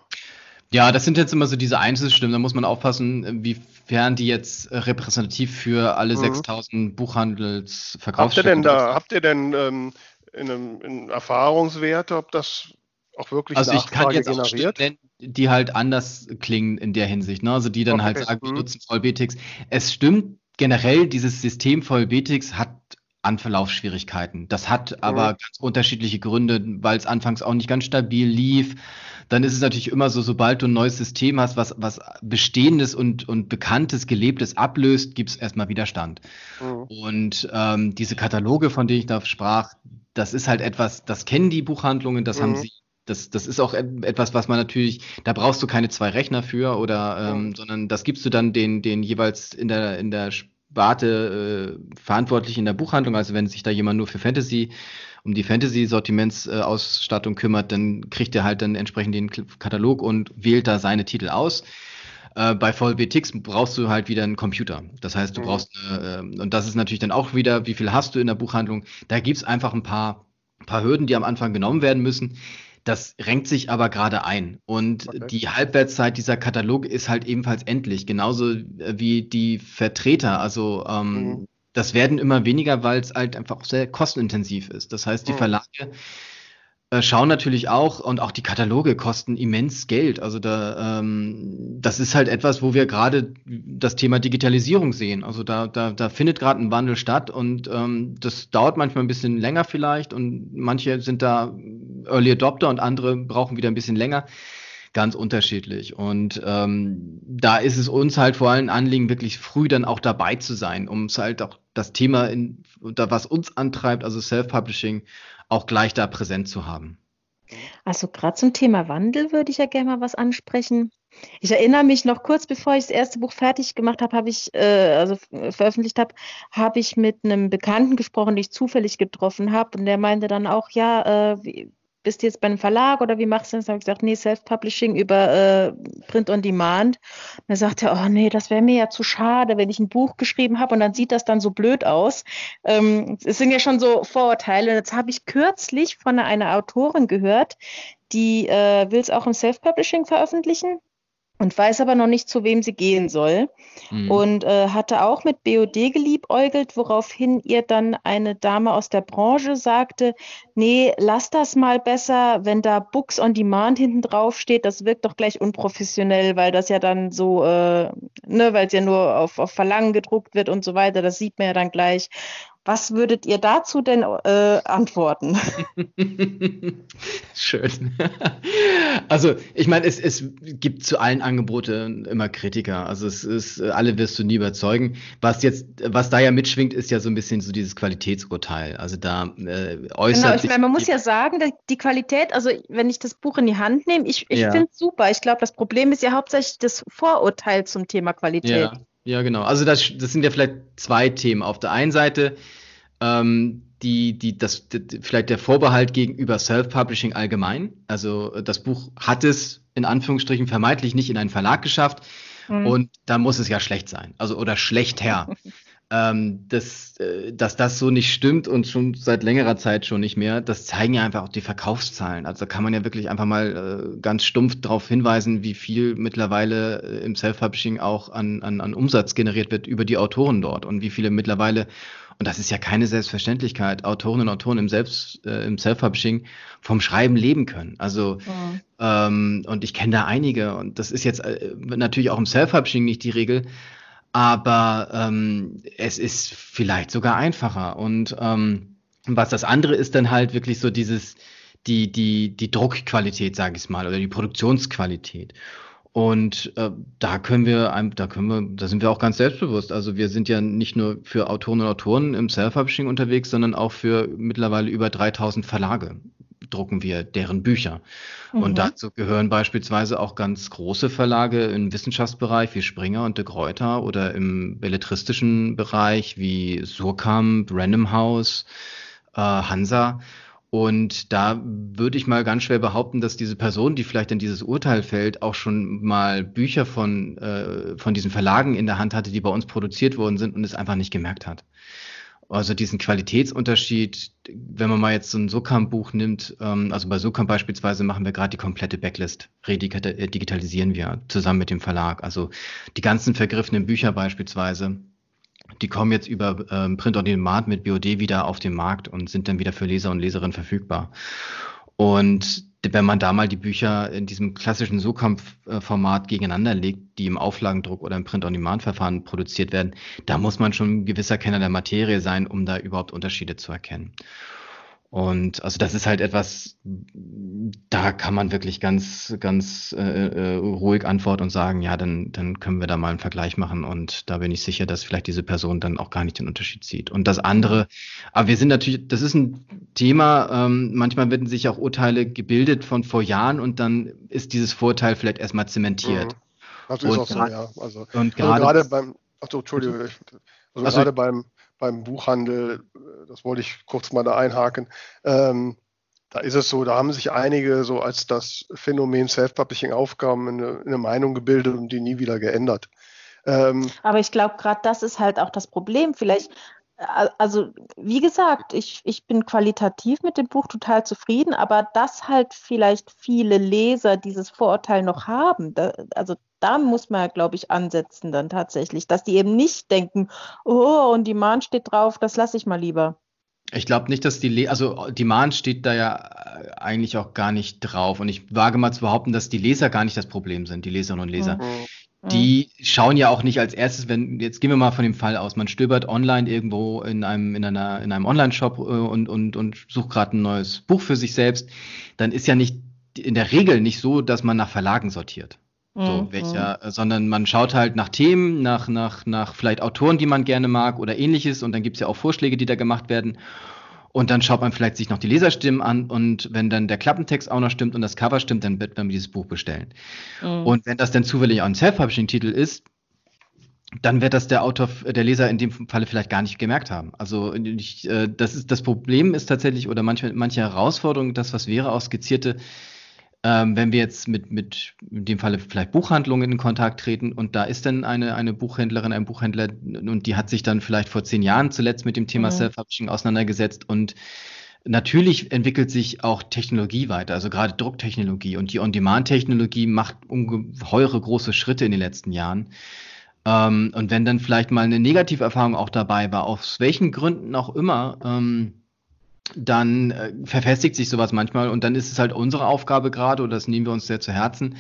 Ja, das sind jetzt immer so diese Einzelstimmen. Da muss man aufpassen, wiefern die jetzt repräsentativ für alle mhm. 6000 Buchhandelsverkaufsstellen Habt ihr denn da, habt ihr denn ähm, in, einem, in Erfahrungswerte, ob das auch wirklich also Nachfrage ich kann jetzt generiert? Nennen, die halt anders klingen in der Hinsicht. Ne? Also die dann halt okay. halt sagen, wir mhm. nutzen VLBTX. Es stimmt generell, dieses System VLBTX hat Anverlaufsschwierigkeiten. Das hat aber mhm. ganz unterschiedliche Gründe, weil es anfangs auch nicht ganz stabil lief. Dann ist es natürlich immer so, sobald du ein neues System hast, was, was Bestehendes und, und Bekanntes, Gelebtes ablöst, gibt es erstmal Widerstand. Mhm. Und ähm, diese Kataloge, von denen ich da sprach, das ist halt etwas, das kennen die Buchhandlungen, das mhm. haben sie das, das ist auch etwas, was man natürlich, da brauchst du keine zwei Rechner für oder, ähm, ja. sondern das gibst du dann den, den jeweils in der, in der Sparte äh, verantwortlich in der Buchhandlung. Also wenn sich da jemand nur für Fantasy um die Fantasy-Sortimentsausstattung äh, kümmert, dann kriegt er halt dann entsprechend den Katalog und wählt da seine Titel aus. Äh, bei VLBTX brauchst du halt wieder einen Computer. Das heißt, du mhm. brauchst eine, äh, und das ist natürlich dann auch wieder, wie viel hast du in der Buchhandlung? Da gibt's einfach ein paar, paar Hürden, die am Anfang genommen werden müssen. Das renkt sich aber gerade ein. Und okay. die Halbwertszeit dieser Katalog ist halt ebenfalls endlich, genauso äh, wie die Vertreter. Also ähm, mhm. das werden immer weniger, weil es halt einfach sehr kostenintensiv ist. Das heißt, die mhm. Verlage schauen natürlich auch und auch die Kataloge kosten immens Geld. Also da, ähm, das ist halt etwas, wo wir gerade das Thema Digitalisierung sehen. Also da, da, da findet gerade ein Wandel statt und ähm, das dauert manchmal ein bisschen länger vielleicht und manche sind da Early Adopter und andere brauchen wieder ein bisschen länger. Ganz unterschiedlich. Und ähm, da ist es uns halt vor allem Anliegen, wirklich früh dann auch dabei zu sein, um es halt auch das Thema, in, was uns antreibt, also Self-Publishing, auch gleich da präsent zu haben. Also gerade zum Thema Wandel würde ich ja gerne mal was ansprechen. Ich erinnere mich noch kurz bevor ich das erste Buch fertig gemacht habe, habe ich, äh, also veröffentlicht habe, habe ich mit einem Bekannten gesprochen, den ich zufällig getroffen habe. Und der meinte dann auch, ja, äh, wie, bist du jetzt bei einem Verlag oder wie machst du das? Da habe ich gesagt, nee, Self-Publishing über äh, Print on Demand. Und er sagte, oh nee, das wäre mir ja zu schade, wenn ich ein Buch geschrieben habe und dann sieht das dann so blöd aus. Ähm, es sind ja schon so Vorurteile. Und jetzt habe ich kürzlich von einer Autorin gehört, die äh, will es auch im Self-Publishing veröffentlichen und weiß aber noch nicht, zu wem sie gehen soll. Mhm. Und äh, hatte auch mit BOD geliebäugelt, woraufhin ihr dann eine Dame aus der Branche sagte, nee, lass das mal besser, wenn da Books on Demand hinten drauf steht, das wirkt doch gleich unprofessionell, weil das ja dann so, äh, ne, weil es ja nur auf, auf Verlangen gedruckt wird und so weiter, das sieht man ja dann gleich. Was würdet ihr dazu denn äh, antworten? Schön. Also ich meine, es, es gibt zu allen Angeboten immer Kritiker. Also es ist, alle wirst du nie überzeugen. Was jetzt, was da ja mitschwingt, ist ja so ein bisschen so dieses Qualitätsurteil. Also da äh, äußert genau, ich meine, man muss ja sagen, die Qualität, also wenn ich das Buch in die Hand nehme, ich, ich ja. finde es super. Ich glaube, das Problem ist ja hauptsächlich das Vorurteil zum Thema Qualität. Ja. Ja, genau. Also das, das sind ja vielleicht zwei Themen. Auf der einen Seite ähm, die, die, das, die, vielleicht der Vorbehalt gegenüber Self-Publishing allgemein. Also das Buch hat es in Anführungsstrichen vermeintlich nicht in einen Verlag geschafft. Mhm. Und da muss es ja schlecht sein. Also oder schlechter. ähm, dass, äh, dass das so nicht stimmt und schon seit längerer Zeit schon nicht mehr, das zeigen ja einfach auch die Verkaufszahlen. Also da kann man ja wirklich einfach mal äh, ganz stumpf darauf hinweisen, wie viel mittlerweile äh, im Self-Publishing auch an, an, an Umsatz generiert wird über die Autoren dort und wie viele mittlerweile und das ist ja keine Selbstverständlichkeit, Autorinnen und Autoren im Selbst, äh, im Self-Publishing vom Schreiben leben können. Also mhm. ähm, und ich kenne da einige und das ist jetzt äh, natürlich auch im Self-Publishing nicht die Regel, aber ähm, es ist vielleicht sogar einfacher. Und ähm, was das andere ist dann halt wirklich so dieses, die, die, die Druckqualität, sage ich mal, oder die Produktionsqualität. Und äh, da können wir, da können wir, da sind wir auch ganz selbstbewusst. Also wir sind ja nicht nur für Autoren und Autoren im Self-Publishing unterwegs, sondern auch für mittlerweile über 3000 Verlage drucken wir deren Bücher. Mhm. Und dazu gehören beispielsweise auch ganz große Verlage im Wissenschaftsbereich wie Springer und de Gruyter oder im belletristischen Bereich wie Surkamp, Random House, äh, Hansa. Und da würde ich mal ganz schwer behaupten, dass diese Person, die vielleicht in dieses Urteil fällt, auch schon mal Bücher von, äh, von diesen Verlagen in der Hand hatte, die bei uns produziert worden sind und es einfach nicht gemerkt hat. Also diesen Qualitätsunterschied, wenn man mal jetzt so ein Sokam-Buch nimmt, ähm, also bei Sokam beispielsweise machen wir gerade die komplette Backlist, redigitalisieren wir zusammen mit dem Verlag. Also die ganzen vergriffenen Bücher beispielsweise, die kommen jetzt über ähm, Print on Demand mit BOD wieder auf den Markt und sind dann wieder für Leser und Leserinnen verfügbar. Und wenn man da mal die Bücher in diesem klassischen So-Kampf-Format gegeneinander legt, die im Auflagendruck oder im Print-on-Demand-Verfahren produziert werden, da muss man schon ein gewisser Kenner der Materie sein, um da überhaupt Unterschiede zu erkennen. Und also das ist halt etwas, da kann man wirklich ganz, ganz äh, äh, ruhig antworten und sagen, ja, dann, dann können wir da mal einen Vergleich machen. Und da bin ich sicher, dass vielleicht diese Person dann auch gar nicht den Unterschied sieht. Und das andere, aber wir sind natürlich, das ist ein Thema, ähm, manchmal werden sich auch Urteile gebildet von vor Jahren und dann ist dieses Vorteil vielleicht erstmal zementiert. Mhm. Das ist und auch so, ja. Also, und also gerade, gerade beim, ach so, Entschuldigung, also, also gerade beim beim Buchhandel, das wollte ich kurz mal da einhaken, ähm, da ist es so, da haben sich einige so als das Phänomen Self-Publishing aufgaben eine, eine, Meinung gebildet und die nie wieder geändert. Ähm, Aber ich glaube, gerade das ist halt auch das Problem. Vielleicht also wie gesagt, ich, ich bin qualitativ mit dem Buch total zufrieden, aber dass halt vielleicht viele Leser dieses Vorurteil noch haben, da, also da muss man, glaube ich, ansetzen dann tatsächlich, dass die eben nicht denken, oh, und die Mahn steht drauf, das lasse ich mal lieber. Ich glaube nicht, dass die, Le also die Mahn steht da ja äh, eigentlich auch gar nicht drauf. Und ich wage mal zu behaupten, dass die Leser gar nicht das Problem sind, die Leserinnen und Leser. Mhm. Die schauen ja auch nicht als erstes, wenn, jetzt gehen wir mal von dem Fall aus, man stöbert online irgendwo in einem, in einer, in einem Online-Shop äh, und, und, und sucht gerade ein neues Buch für sich selbst, dann ist ja nicht in der Regel nicht so, dass man nach Verlagen sortiert. So, mhm. welcher, sondern man schaut halt nach Themen, nach, nach, nach vielleicht Autoren, die man gerne mag oder ähnliches und dann gibt's ja auch Vorschläge, die da gemacht werden. Und dann schaut man vielleicht sich noch die Leserstimmen an und wenn dann der Klappentext auch noch stimmt und das Cover stimmt, dann wird man dieses Buch bestellen. Mhm. Und wenn das dann zufällig auch ein Self-Publishing-Titel ist, dann wird das der Autor, der Leser in dem Falle vielleicht gar nicht gemerkt haben. Also ich, äh, das ist das Problem ist tatsächlich oder manche, manche Herausforderung, das was wäre auch skizzierte, ähm, wenn wir jetzt mit, mit in dem Falle vielleicht Buchhandlungen in Kontakt treten und da ist dann eine, eine Buchhändlerin, ein Buchhändler und die hat sich dann vielleicht vor zehn Jahren zuletzt mit dem Thema mhm. Self-Publishing auseinandergesetzt und Natürlich entwickelt sich auch Technologie weiter, also gerade Drucktechnologie und die On-Demand-Technologie macht ungeheure große Schritte in den letzten Jahren. Ähm, und wenn dann vielleicht mal eine Negativerfahrung auch dabei war, aus welchen Gründen auch immer, ähm, dann äh, verfestigt sich sowas manchmal und dann ist es halt unsere Aufgabe gerade, oder das nehmen wir uns sehr zu Herzen,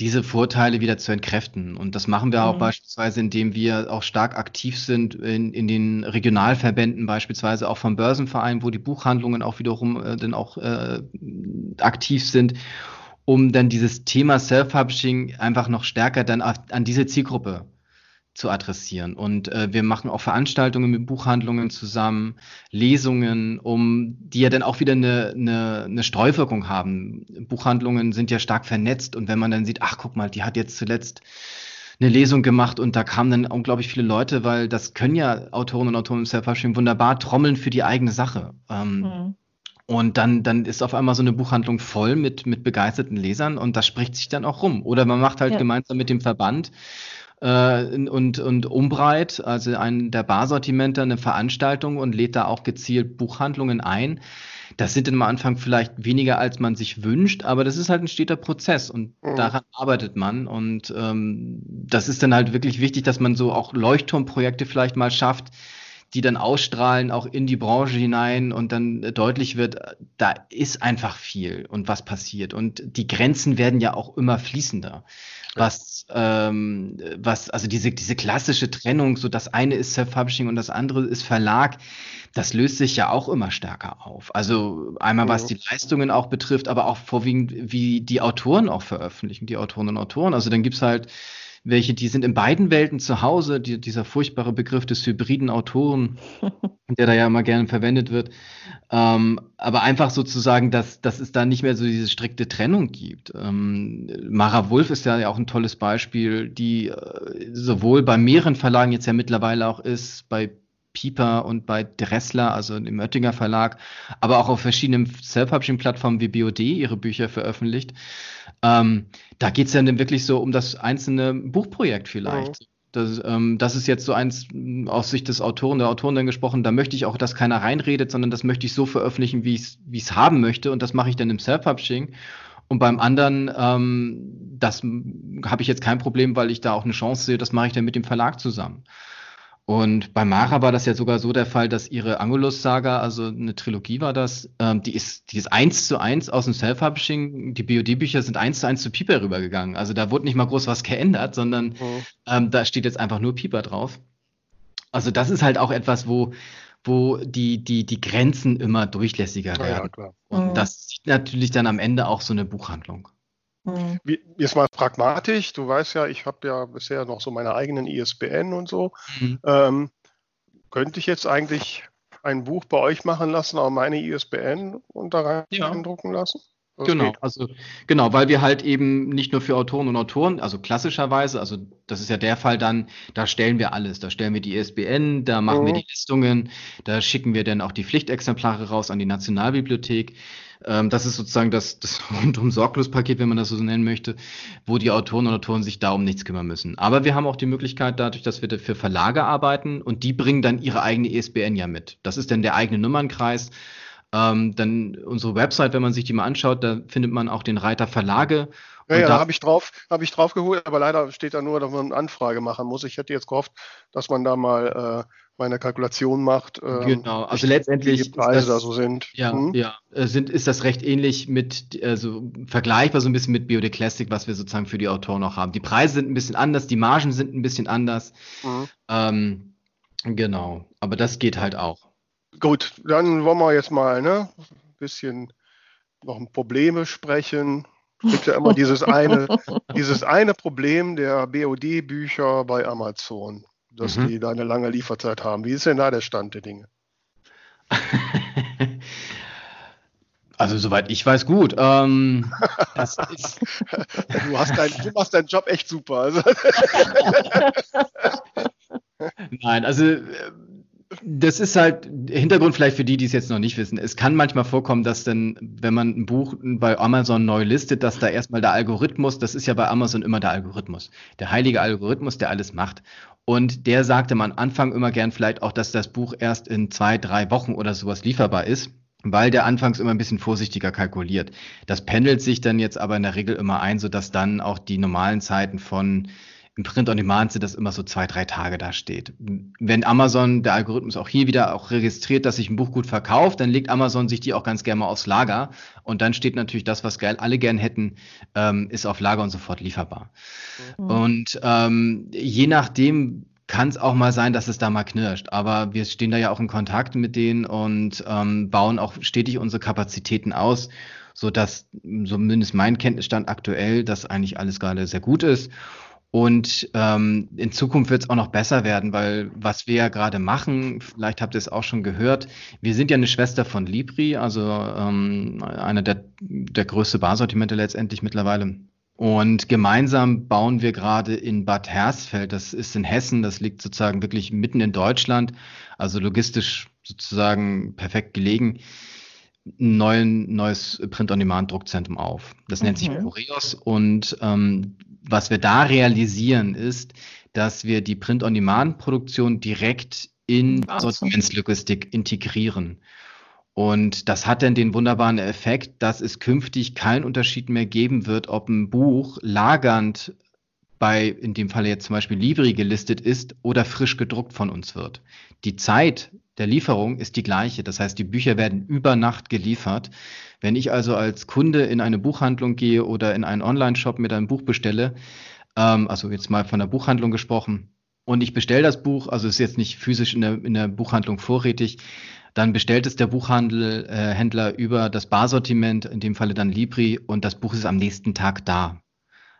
diese Vorteile wieder zu entkräften. Und das machen wir mhm. auch beispielsweise, indem wir auch stark aktiv sind in, in den Regionalverbänden, beispielsweise auch vom Börsenverein, wo die Buchhandlungen auch wiederum äh, dann auch äh, aktiv sind, um dann dieses Thema Self-Publishing einfach noch stärker dann an diese Zielgruppe zu adressieren. Und äh, wir machen auch Veranstaltungen mit Buchhandlungen zusammen, Lesungen, um die ja dann auch wieder eine, eine, eine Streuwirkung haben. Buchhandlungen sind ja stark vernetzt und wenn man dann sieht, ach guck mal, die hat jetzt zuletzt eine Lesung gemacht und da kamen dann unglaublich viele Leute, weil das können ja Autoren und Autoren im Self-Publishing wunderbar trommeln für die eigene Sache. Ähm, mhm. Und dann, dann ist auf einmal so eine Buchhandlung voll mit, mit begeisterten Lesern und das spricht sich dann auch rum. Oder man macht halt ja. gemeinsam mit dem Verband und, und Umbreit, also ein der Barsortimenter, eine Veranstaltung und lädt da auch gezielt Buchhandlungen ein. Das sind am Anfang vielleicht weniger, als man sich wünscht, aber das ist halt ein steter Prozess und mhm. daran arbeitet man. Und ähm, das ist dann halt wirklich wichtig, dass man so auch Leuchtturmprojekte vielleicht mal schafft, die dann ausstrahlen, auch in die Branche hinein und dann deutlich wird, da ist einfach viel und was passiert. Und die Grenzen werden ja auch immer fließender was, ähm, was, also diese, diese klassische Trennung, so das eine ist Self-Publishing und das andere ist Verlag, das löst sich ja auch immer stärker auf. Also einmal was die Leistungen auch betrifft, aber auch vorwiegend, wie die Autoren auch veröffentlichen, die Autoren und Autoren. Also dann gibt's halt welche, die sind in beiden Welten zu Hause, die, dieser furchtbare Begriff des hybriden Autoren, der da ja immer gerne verwendet wird. Ähm, aber einfach sozusagen, dass, dass es da nicht mehr so diese strikte Trennung gibt. Ähm, Mara Wolf ist ja auch ein tolles Beispiel, die äh, sowohl bei mehreren Verlagen jetzt ja mittlerweile auch ist, bei Pieper und bei Dressler, also dem Oettinger Verlag, aber auch auf verschiedenen Self-Publishing-Plattformen wie BOD ihre Bücher veröffentlicht. Ähm, da geht es ja dann wirklich so um das einzelne Buchprojekt vielleicht. Mhm. Das, ähm, das ist jetzt so eins aus Sicht des Autoren, der Autorin dann gesprochen, da möchte ich auch, dass keiner reinredet, sondern das möchte ich so veröffentlichen, wie ich es haben möchte und das mache ich dann im Self-Publishing. Und beim anderen, ähm, das habe ich jetzt kein Problem, weil ich da auch eine Chance sehe, das mache ich dann mit dem Verlag zusammen. Und bei Mara war das ja sogar so der Fall, dass ihre Angulus-Saga, also eine Trilogie war das, ähm, die ist, die ist eins zu eins aus dem Self-Publishing. Die BOD-Bücher sind eins zu eins zu Pieper rübergegangen. Also da wurde nicht mal groß was geändert, sondern mhm. ähm, da steht jetzt einfach nur Pieper drauf. Also das ist halt auch etwas, wo, wo die, die, die Grenzen immer durchlässiger werden. Ja, Und mhm. das sieht natürlich dann am Ende auch so eine Buchhandlung. Mhm. Jetzt mal pragmatisch, du weißt ja, ich habe ja bisher noch so meine eigenen ISBN und so. Mhm. Ähm, könnte ich jetzt eigentlich ein Buch bei euch machen lassen, auch meine ISBN und da reindrucken ja. lassen? Das genau, geht. also genau, weil wir halt eben nicht nur für Autoren und Autoren, also klassischerweise, also das ist ja der Fall dann, da stellen wir alles, da stellen wir die ISBN, da machen mhm. wir die Listungen, da schicken wir dann auch die Pflichtexemplare raus an die Nationalbibliothek. Ähm, das ist sozusagen das, das rundum Sorglos-Paket, wenn man das so nennen möchte, wo die Autoren und Autoren sich da um nichts kümmern müssen. Aber wir haben auch die Möglichkeit, dadurch, dass wir für Verlage arbeiten und die bringen dann ihre eigene ESBN ja mit. Das ist dann der eigene Nummernkreis. Ähm, dann unsere Website, wenn man sich die mal anschaut, da findet man auch den Reiter Verlage. Ja, ja, da habe ich drauf, habe ich drauf geholt, aber leider steht da nur, dass man eine Anfrage machen muss. Ich hätte jetzt gehofft, dass man da mal äh, meine Kalkulation macht. Ähm, genau, also letztendlich die Preise das, da so sind. Ja, hm? ja, äh, sind ist das recht ähnlich mit, also vergleichbar so ein bisschen mit BioD Classic, was wir sozusagen für die Autoren noch haben. Die Preise sind ein bisschen anders, die Margen sind ein bisschen anders. Mhm. Ähm, genau, aber das geht halt auch. Gut, dann wollen wir jetzt mal ne, ein bisschen noch ein Probleme sprechen. Es gibt ja immer dieses eine, dieses eine Problem der BOD-Bücher bei Amazon, dass mhm. die da eine lange Lieferzeit haben. Wie ist denn da der Stand der Dinge? Also soweit ich weiß, gut. Ähm, du, hast dein, du machst deinen Job echt super. Also. Nein, also das ist halt Hintergrund vielleicht für die, die es jetzt noch nicht wissen. Es kann manchmal vorkommen, dass dann, wenn man ein Buch bei Amazon neu listet, dass da erstmal der Algorithmus, das ist ja bei Amazon immer der Algorithmus, der heilige Algorithmus, der alles macht. Und der sagte am Anfang immer gern vielleicht auch, dass das Buch erst in zwei, drei Wochen oder sowas lieferbar ist weil der anfangs immer ein bisschen vorsichtiger kalkuliert. Das pendelt sich dann jetzt aber in der Regel immer ein, sodass dann auch die normalen Zeiten von im Print on Demand sind das immer so zwei, drei Tage da steht. Wenn Amazon, der Algorithmus auch hier wieder auch registriert, dass sich ein Buch gut verkauft, dann legt Amazon sich die auch ganz gerne mal aufs Lager. Und dann steht natürlich das, was alle gern hätten, ähm, ist auf Lager und sofort lieferbar. Mhm. Und ähm, je nachdem, kann es auch mal sein, dass es da mal knirscht. Aber wir stehen da ja auch in Kontakt mit denen und ähm, bauen auch stetig unsere Kapazitäten aus, so dass zumindest mein Kenntnisstand aktuell, dass eigentlich alles gerade sehr gut ist. Und ähm, in Zukunft wird es auch noch besser werden, weil was wir ja gerade machen, vielleicht habt ihr es auch schon gehört, wir sind ja eine Schwester von Libri, also ähm, einer der, der größte Barsortimente letztendlich mittlerweile und gemeinsam bauen wir gerade in Bad Hersfeld, das ist in Hessen, das liegt sozusagen wirklich mitten in Deutschland, also logistisch sozusagen perfekt gelegen, ein neuen, neues Print-on-Demand-Druckzentrum auf. Das mhm. nennt sich Boreos. Mhm. Und ähm, was wir da realisieren, ist, dass wir die Print-on-Demand-Produktion direkt in Sortimentslogistik integrieren. Und das hat dann den wunderbaren Effekt, dass es künftig keinen Unterschied mehr geben wird, ob ein Buch lagernd bei, in dem Falle jetzt zum Beispiel Libri gelistet ist oder frisch gedruckt von uns wird. Die Zeit der Lieferung ist die gleiche. Das heißt, die Bücher werden über Nacht geliefert. Wenn ich also als Kunde in eine Buchhandlung gehe oder in einen Online-Shop mit einem Buch bestelle, ähm, also jetzt mal von der Buchhandlung gesprochen, und ich bestelle das Buch, also ist jetzt nicht physisch in der, in der Buchhandlung vorrätig, dann bestellt es der Buchhändler äh, über das Barsortiment, in dem Falle dann Libri, und das Buch ist am nächsten Tag da.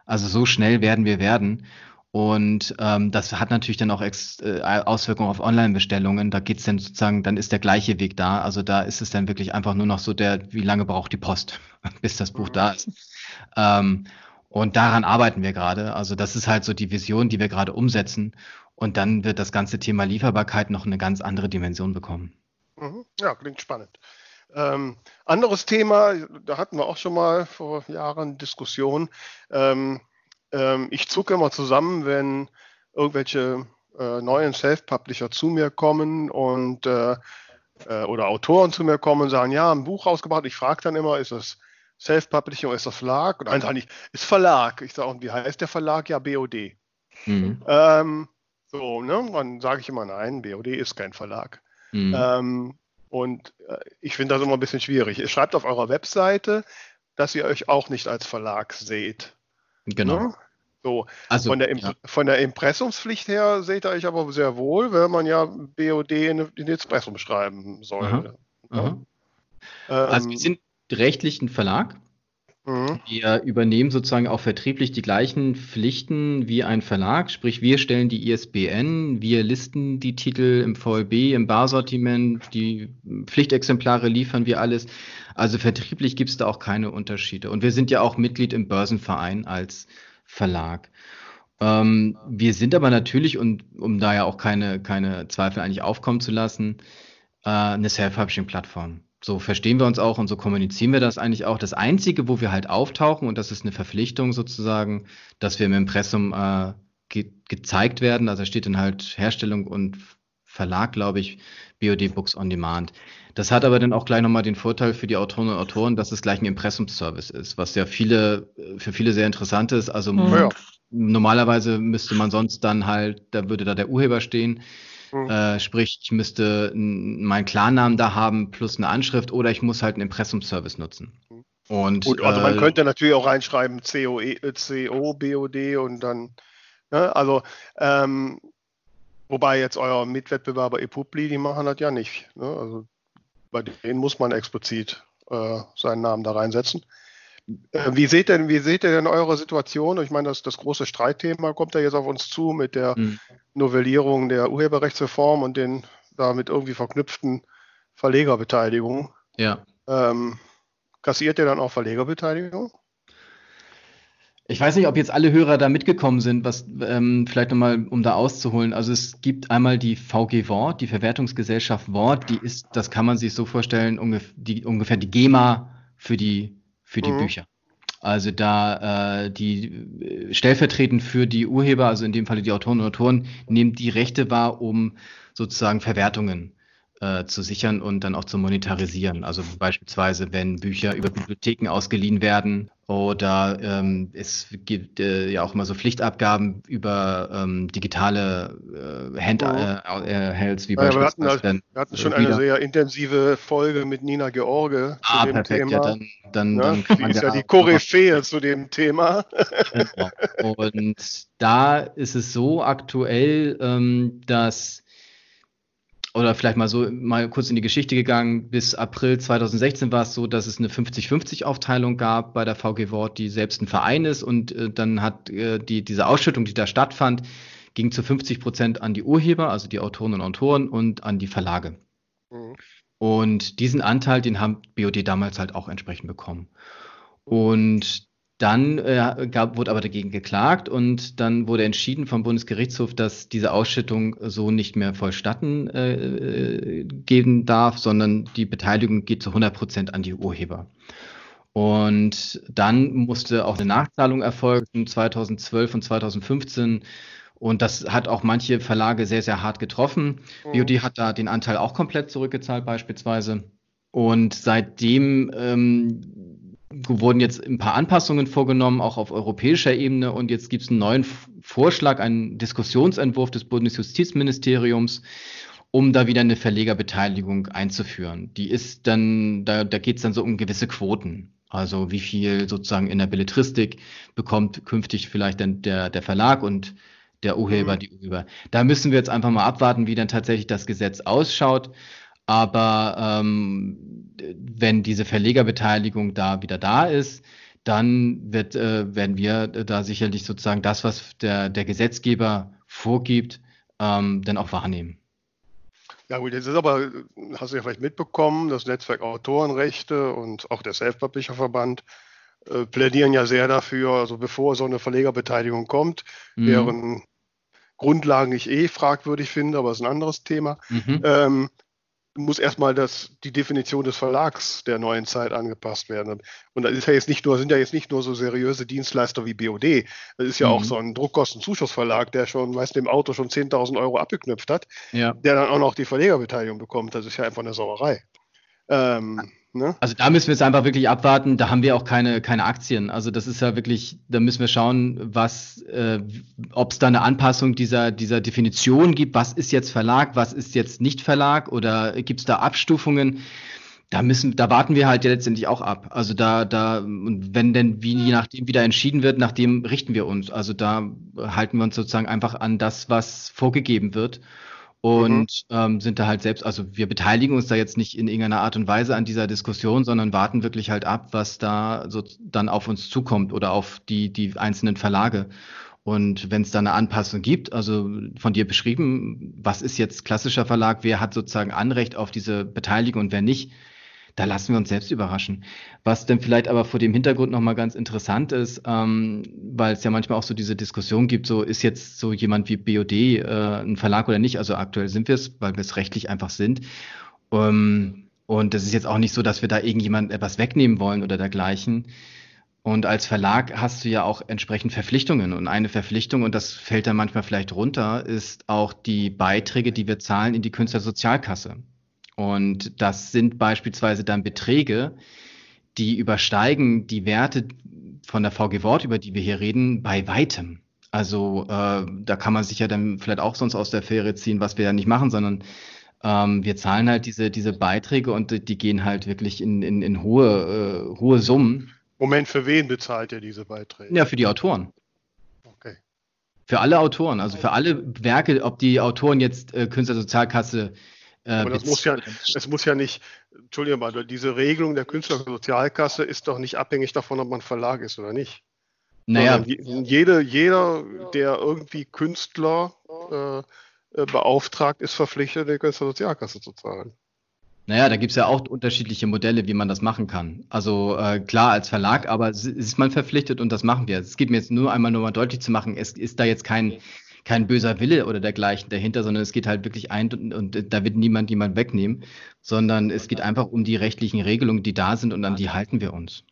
Also so schnell werden wir werden. Und ähm, das hat natürlich dann auch Ex äh, Auswirkungen auf Online-Bestellungen. Da geht's dann sozusagen, dann ist der gleiche Weg da. Also da ist es dann wirklich einfach nur noch so der, wie lange braucht die Post, bis das Buch da ist. Ähm, und daran arbeiten wir gerade. Also das ist halt so die Vision, die wir gerade umsetzen. Und dann wird das ganze Thema Lieferbarkeit noch eine ganz andere Dimension bekommen. Mhm. Ja, klingt spannend. Ähm, anderes Thema, da hatten wir auch schon mal vor Jahren Diskussion. Ähm, ähm, ich zucke immer zusammen, wenn irgendwelche äh, neuen Self-Publisher zu mir kommen und äh, äh, oder Autoren zu mir kommen und sagen, ja, ein Buch rausgebracht. Ich frage dann immer, ist das Self-Publishing oder ist das Verlag? Und dann sage ich, ist Verlag. Ich sage, und wie heißt der Verlag? Ja, BOD. Mhm. Ähm, so, ne? Dann sage ich immer, nein, BOD ist kein Verlag. Mhm. Ähm, und äh, ich finde das immer ein bisschen schwierig. Ihr schreibt auf eurer Webseite, dass ihr euch auch nicht als Verlag seht. Genau. Ne? So, also, von, der ja. von der Impressumspflicht her seht ihr euch aber sehr wohl, weil man ja BOD in, in Impressum schreiben soll. Aha. Aha. Ähm, also wir sind rechtlich ein Verlag. Mhm. Wir übernehmen sozusagen auch vertrieblich die gleichen Pflichten wie ein Verlag, sprich wir stellen die ISBN, wir listen die Titel im VLB, im Barsortiment, die Pflichtexemplare liefern wir alles. Also vertrieblich gibt es da auch keine Unterschiede. Und wir sind ja auch Mitglied im Börsenverein als Verlag. Ähm, wir sind aber natürlich, und um da ja auch keine, keine Zweifel eigentlich aufkommen zu lassen, äh, eine Self-Publishing-Plattform. So verstehen wir uns auch und so kommunizieren wir das eigentlich auch. Das Einzige, wo wir halt auftauchen, und das ist eine Verpflichtung sozusagen, dass wir im Impressum äh, ge gezeigt werden. Also da steht dann halt Herstellung und Verlag, glaube ich, BOD Books on Demand. Das hat aber dann auch gleich nochmal den Vorteil für die Autorinnen und Autoren, dass es gleich ein Impressumsservice ist, was ja viele, für viele sehr interessant ist. Also mhm. normalerweise müsste man sonst dann halt, da würde da der Urheber stehen. Mhm. Äh, sprich, ich müsste meinen Klarnamen da haben plus eine Anschrift oder ich muss halt einen Impressumservice nutzen. Mhm. Und, Gut, also man äh, könnte natürlich auch reinschreiben COE, CO, BOD und dann, ne, also ähm, wobei jetzt euer Mitwettbewerber ePubli, die machen das ja nicht. Ne? Also bei denen muss man explizit äh, seinen Namen da reinsetzen. Äh, wie seht denn, wie seht ihr denn eure Situation? Ich meine, das, das große Streitthema kommt ja jetzt auf uns zu mit der mhm. Novellierung der Urheberrechtsreform und den damit irgendwie verknüpften Verlegerbeteiligungen. Ja. Ähm, Kassiert ihr dann auch Verlegerbeteiligung? Ich weiß nicht, ob jetzt alle Hörer da mitgekommen sind, was ähm, vielleicht nochmal, um da auszuholen. Also es gibt einmal die VG Wort, die Verwertungsgesellschaft Wort, die ist, das kann man sich so vorstellen, ungef die, ungefähr die GEMA für die, für die mhm. Bücher. Also da äh, die äh, stellvertretend für die Urheber, also in dem Falle die Autoren und Autoren, nehmen die Rechte wahr, um sozusagen Verwertungen äh, zu sichern und dann auch zu monetarisieren. Also beispielsweise, wenn Bücher über Bibliotheken ausgeliehen werden oder ähm, es gibt äh, ja auch immer so Pflichtabgaben über ähm, digitale äh, Handhelds, äh, wie ja, beispielsweise. Wir hatten, wir hatten schon eine sehr intensive Folge mit Nina George ah, zu dem perfekt, Thema. Ja, dann, dann, ja, dann die ist ja die Koryphäe zu dem Thema. Genau. Und da ist es so aktuell, ähm, dass oder vielleicht mal so mal kurz in die Geschichte gegangen. Bis April 2016 war es so, dass es eine 50-50-Aufteilung gab bei der VG Wort, die selbst ein Verein ist. Und äh, dann hat äh, die, diese Ausschüttung, die da stattfand, ging zu 50 Prozent an die Urheber, also die Autoren und Autoren und an die Verlage. Mhm. Und diesen Anteil, den haben BOD damals halt auch entsprechend bekommen. Und dann äh, gab, wurde aber dagegen geklagt und dann wurde entschieden vom Bundesgerichtshof, dass diese Ausschüttung so nicht mehr vollstatten äh, geben darf, sondern die Beteiligung geht zu 100 Prozent an die Urheber. Und dann musste auch eine Nachzahlung erfolgen 2012 und 2015. Und das hat auch manche Verlage sehr, sehr hart getroffen. Mhm. BOD hat da den Anteil auch komplett zurückgezahlt beispielsweise. Und seitdem ähm, wurden jetzt ein paar Anpassungen vorgenommen, auch auf europäischer Ebene. Und jetzt gibt es einen neuen Vorschlag, einen Diskussionsentwurf des Bundesjustizministeriums, um da wieder eine Verlegerbeteiligung einzuführen. Die ist dann, da, da geht es dann so um gewisse Quoten. Also wie viel sozusagen in der Belletristik bekommt künftig vielleicht dann der, der Verlag und der Urheber, mhm. die Urheber. Da müssen wir jetzt einfach mal abwarten, wie dann tatsächlich das Gesetz ausschaut. Aber ähm, wenn diese Verlegerbeteiligung da wieder da ist, dann wird, äh, werden wir da sicherlich sozusagen das, was der, der Gesetzgeber vorgibt, ähm, dann auch wahrnehmen. Ja gut, jetzt ist aber, hast du ja vielleicht mitbekommen, das Netzwerk Autorenrechte und auch der Self-Publisher-Verband äh, plädieren ja sehr dafür, also bevor so eine Verlegerbeteiligung kommt, mhm. deren Grundlagen ich eh fragwürdig finde, aber es ist ein anderes Thema, mhm. ähm, muss erstmal das, die Definition des Verlags der neuen Zeit angepasst werden. Und das ist ja jetzt nicht nur, sind ja jetzt nicht nur so seriöse Dienstleister wie BOD. Das ist ja mhm. auch so ein Druckkostenzuschussverlag, der schon, weißt du, im Auto schon 10.000 Euro abgeknüpft hat, ja. der dann auch noch die Verlegerbeteiligung bekommt. Das ist ja einfach eine Sauerei. Ähm, Ne? Also da müssen wir jetzt einfach wirklich abwarten. Da haben wir auch keine, keine Aktien. Also das ist ja wirklich, da müssen wir schauen, was, äh, ob es da eine Anpassung dieser, dieser Definition gibt. Was ist jetzt Verlag, was ist jetzt nicht Verlag oder gibt es da Abstufungen? Da müssen, da warten wir halt ja letztendlich auch ab. Also da, da, und wenn denn, wie je nachdem wieder entschieden wird, nach dem richten wir uns. Also da halten wir uns sozusagen einfach an das, was vorgegeben wird und mhm. ähm, sind da halt selbst, also wir beteiligen uns da jetzt nicht in irgendeiner Art und Weise an dieser Diskussion, sondern warten wirklich halt ab, was da so dann auf uns zukommt oder auf die, die einzelnen Verlage. Und wenn es da eine Anpassung gibt, also von dir beschrieben, was ist jetzt klassischer Verlag, wer hat sozusagen Anrecht auf diese Beteiligung und wer nicht, da lassen wir uns selbst überraschen. Was denn vielleicht aber vor dem Hintergrund nochmal ganz interessant ist, ähm, weil es ja manchmal auch so diese Diskussion gibt, so ist jetzt so jemand wie BOD äh, ein Verlag oder nicht? Also aktuell sind wir es, weil wir es rechtlich einfach sind. Ähm, und das ist jetzt auch nicht so, dass wir da irgendjemand etwas wegnehmen wollen oder dergleichen. Und als Verlag hast du ja auch entsprechend Verpflichtungen. Und eine Verpflichtung, und das fällt dann manchmal vielleicht runter, ist auch die Beiträge, die wir zahlen in die Künstlersozialkasse. Und das sind beispielsweise dann Beträge, die übersteigen die Werte von der VG Wort, über die wir hier reden, bei weitem. Also äh, da kann man sich ja dann vielleicht auch sonst aus der Fähre ziehen, was wir ja nicht machen, sondern ähm, wir zahlen halt diese, diese Beiträge und die gehen halt wirklich in, in, in hohe, äh, hohe Summen. Moment, für wen bezahlt ihr diese Beiträge? Ja, für die Autoren. Okay. Für alle Autoren, also für alle Werke, ob die Autoren jetzt äh, Künstlersozialkasse Aber das muss ja, es muss ja nicht, Entschuldigung mal, diese Regelung der Künstlersozialkasse ist doch nicht abhängig davon, ob man Verlag ist oder nicht. Naja. Jede, jeder, der irgendwie Künstler äh, äh, beauftragt, ist verpflichtet, die Künstlersozialkasse zu zahlen. Naja, da gibt es ja auch unterschiedliche Modelle, wie man das machen kann. Also äh, klar als Verlag, aber ist man verpflichtet und das machen wir. Es geht mir jetzt nur einmal nur mal deutlich zu machen, es ist da jetzt kein, kein böser Wille oder dergleichen dahinter, sondern es geht halt wirklich ein und, und da wird niemand jemand wegnehmen, sondern es geht einfach um die rechtlichen Regelungen, die da sind und an die halten wir uns.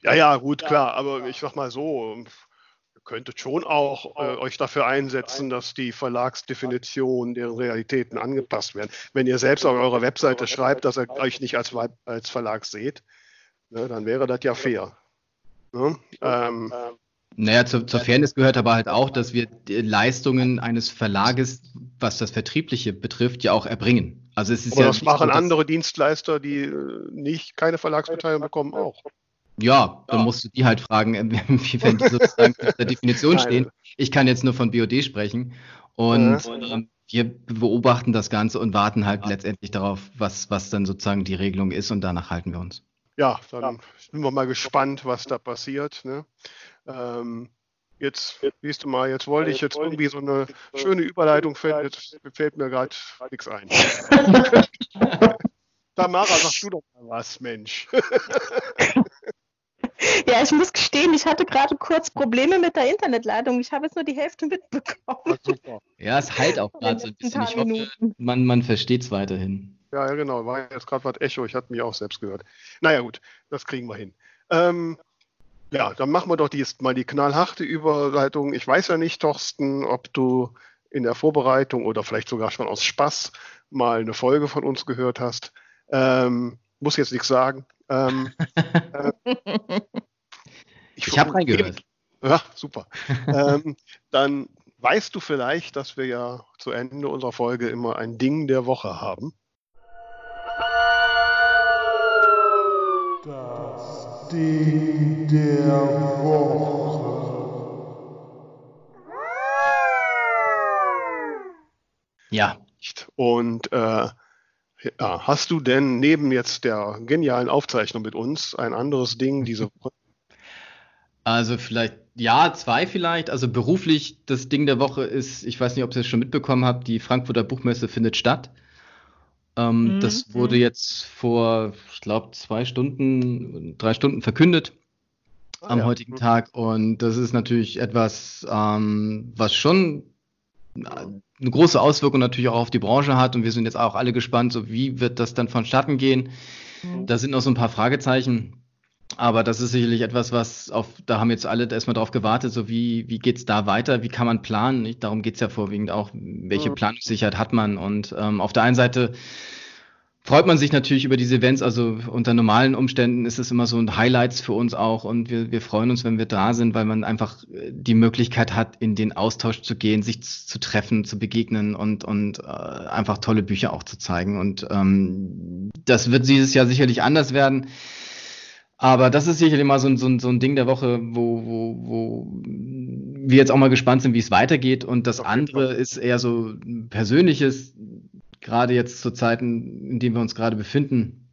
Ja, ja, gut, klar, aber ich sag mal so, könntet schon auch äh, euch dafür einsetzen, dass die Verlagsdefinitionen deren Realitäten angepasst werden. Wenn ihr selbst auf eurer Webseite schreibt, dass ihr euch nicht als, als Verlag seht, ne, dann wäre das ja fair. Ne? Ähm, naja, zu, zur Fairness gehört aber halt auch, dass wir Leistungen eines Verlages, was das Vertriebliche betrifft, ja auch erbringen. Also es ist aber ja das machen so, andere Dienstleister, die äh, nicht keine Verlagsbeteiligung bekommen, auch. Ja, dann musst du die halt fragen, inwiefern die sozusagen in der Definition stehen. Ich kann jetzt nur von BOD sprechen. Und äh, wir beobachten das Ganze und warten halt letztendlich darauf, was, was dann sozusagen die Regelung ist und danach halten wir uns. Ja, dann sind wir mal gespannt, was da passiert. Ne? Ähm, jetzt, siehst du mal, jetzt wollte ich jetzt irgendwie so eine schöne Überleitung finden, jetzt fällt mir gerade nichts ein. Tamara, sag du doch mal was, Mensch. Ja, ich muss gestehen, ich hatte gerade kurz Probleme mit der Internetleitung. Ich habe jetzt nur die Hälfte mitbekommen. Ja, es heilt auch gerade so ein bisschen. Ich hoffe, man, man versteht es weiterhin. Ja, ja, genau. War jetzt gerade was Echo. Ich hatte mich auch selbst gehört. Naja, gut, das kriegen wir hin. Ähm, ja, dann machen wir doch die, mal die knallharte Überleitung. Ich weiß ja nicht, Thorsten, ob du in der Vorbereitung oder vielleicht sogar schon aus Spaß mal eine Folge von uns gehört hast. Ähm, muss jetzt nichts sagen. Ähm, äh, ich ich habe reingehört. Ja, super. ähm, dann weißt du vielleicht, dass wir ja zu Ende unserer Folge immer ein Ding der Woche haben. Ding der Woche. Ja. Und äh, ja, hast du denn neben jetzt der genialen Aufzeichnung mit uns ein anderes Ding diese Woche? Also vielleicht, ja, zwei vielleicht. Also beruflich, das Ding der Woche ist, ich weiß nicht, ob ihr es schon mitbekommen habt, die Frankfurter Buchmesse findet statt. Ähm, mhm. Das wurde jetzt vor, ich glaube, zwei Stunden, drei Stunden verkündet ah, am ja. heutigen mhm. Tag. Und das ist natürlich etwas, ähm, was schon eine große Auswirkung natürlich auch auf die Branche hat und wir sind jetzt auch alle gespannt, so wie wird das dann vonstatten gehen. Mhm. Da sind noch so ein paar Fragezeichen. Aber das ist sicherlich etwas, was auf, da haben jetzt alle erstmal drauf gewartet, so wie, wie geht's da weiter, wie kann man planen? Nicht? Darum geht's ja vorwiegend auch, welche mhm. Planungssicherheit hat man. Und ähm, auf der einen Seite freut man sich natürlich über diese Events. Also unter normalen Umständen ist es immer so ein Highlights für uns auch und wir, wir freuen uns, wenn wir da sind, weil man einfach äh, die Möglichkeit hat, in den Austausch zu gehen, sich zu treffen, zu begegnen und, und äh, einfach tolle Bücher auch zu zeigen. Und ähm, das wird dieses Jahr sicherlich anders werden. Aber das ist sicherlich mal so ein, so ein, so ein Ding der Woche, wo, wo, wo wir jetzt auch mal gespannt sind, wie es weitergeht. Und das andere ist eher so persönliches gerade jetzt zu Zeiten, in denen wir uns gerade befinden,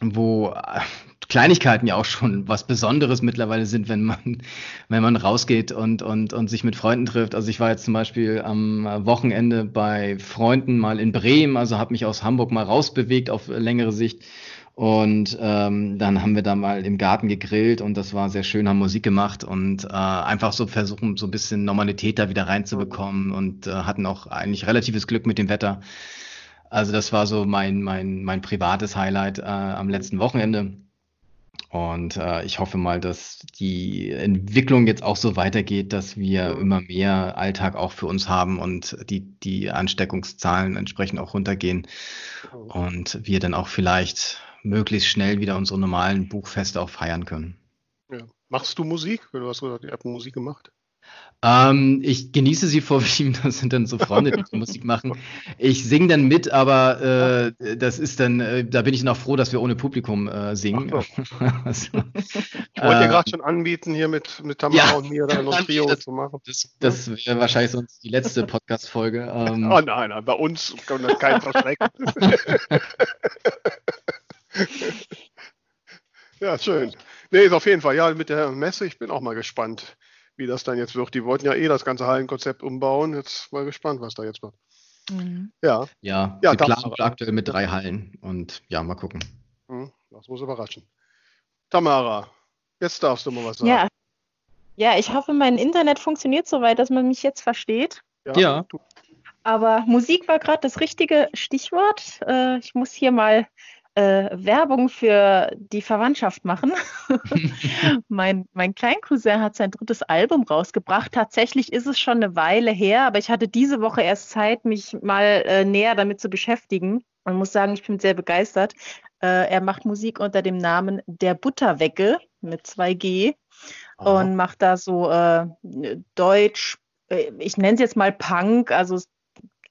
wo äh, Kleinigkeiten ja auch schon was Besonderes mittlerweile sind, wenn man, wenn man rausgeht und, und, und sich mit Freunden trifft. Also ich war jetzt zum Beispiel am Wochenende bei Freunden mal in Bremen, also habe mich aus Hamburg mal rausbewegt auf längere Sicht. Und ähm, dann haben wir da mal im Garten gegrillt und das war sehr schön, haben Musik gemacht und äh, einfach so versuchen, so ein bisschen Normalität da wieder reinzubekommen und äh, hatten auch eigentlich relatives Glück mit dem Wetter. Also das war so mein, mein, mein privates Highlight äh, am letzten Wochenende. Und äh, ich hoffe mal, dass die Entwicklung jetzt auch so weitergeht, dass wir immer mehr Alltag auch für uns haben und die, die Ansteckungszahlen entsprechend auch runtergehen und wir dann auch vielleicht möglichst schnell wieder unsere normalen Buchfeste auch feiern können. Ja. Machst du Musik? Du hast gesagt, ihr habt Musik gemacht. Ähm, ich genieße sie vorwiegend, das sind dann so Freunde, die Musik machen. Ich singe dann mit, aber äh, das ist dann, äh, da bin ich noch froh, dass wir ohne Publikum äh, singen. also, ich wollte dir äh, gerade schon anbieten, hier mit, mit Tamara ja, und mir da noch ein Trio das, zu machen. Das, das wäre wahrscheinlich sonst die letzte Podcast-Folge. Ähm, oh nein, nein, bei uns kann das keinen verschrecken. ja, schön. Nee, ist auf jeden Fall, ja, mit der Messe, ich bin auch mal gespannt wie das dann jetzt wird. Die wollten ja eh das ganze Hallenkonzept umbauen. Jetzt mal gespannt, was da jetzt wird. Mhm. Ja. Ja, ja wir planen aktuell mit drei Hallen und ja, mal gucken. Hm, das muss überraschen. Tamara, jetzt darfst du mal was sagen. Ja. Ja, ich hoffe, mein Internet funktioniert soweit, dass man mich jetzt versteht. Ja. ja. Aber Musik war gerade das richtige Stichwort. Äh, ich muss hier mal äh, Werbung für die Verwandtschaft machen. mein, mein Kleincousin hat sein drittes Album rausgebracht. Tatsächlich ist es schon eine Weile her, aber ich hatte diese Woche erst Zeit, mich mal äh, näher damit zu beschäftigen. Und muss sagen, ich bin sehr begeistert. Äh, er macht Musik unter dem Namen Der Butterwecke mit 2G Aha. und macht da so äh, Deutsch, äh, ich nenne es jetzt mal Punk, also es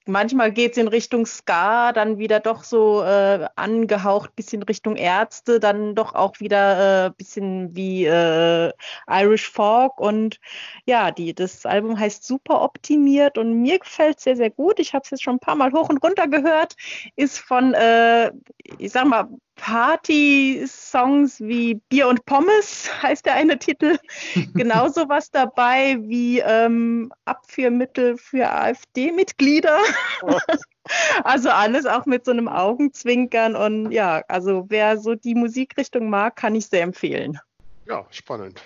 manchmal geht es in Richtung Ska, dann wieder doch so äh, angehaucht, bisschen Richtung Ärzte, dann doch auch wieder äh, bisschen wie äh, Irish Folk und ja, die, das Album heißt Super Optimiert und mir gefällt es sehr, sehr gut. Ich habe es jetzt schon ein paar Mal hoch und runter gehört, ist von, äh, ich sag mal, Party-Songs wie Bier und Pommes heißt der eine Titel. Genauso was dabei wie ähm, Abführmittel für AfD-Mitglieder. also alles auch mit so einem Augenzwinkern und ja, also wer so die Musikrichtung mag, kann ich sehr empfehlen. Ja, spannend.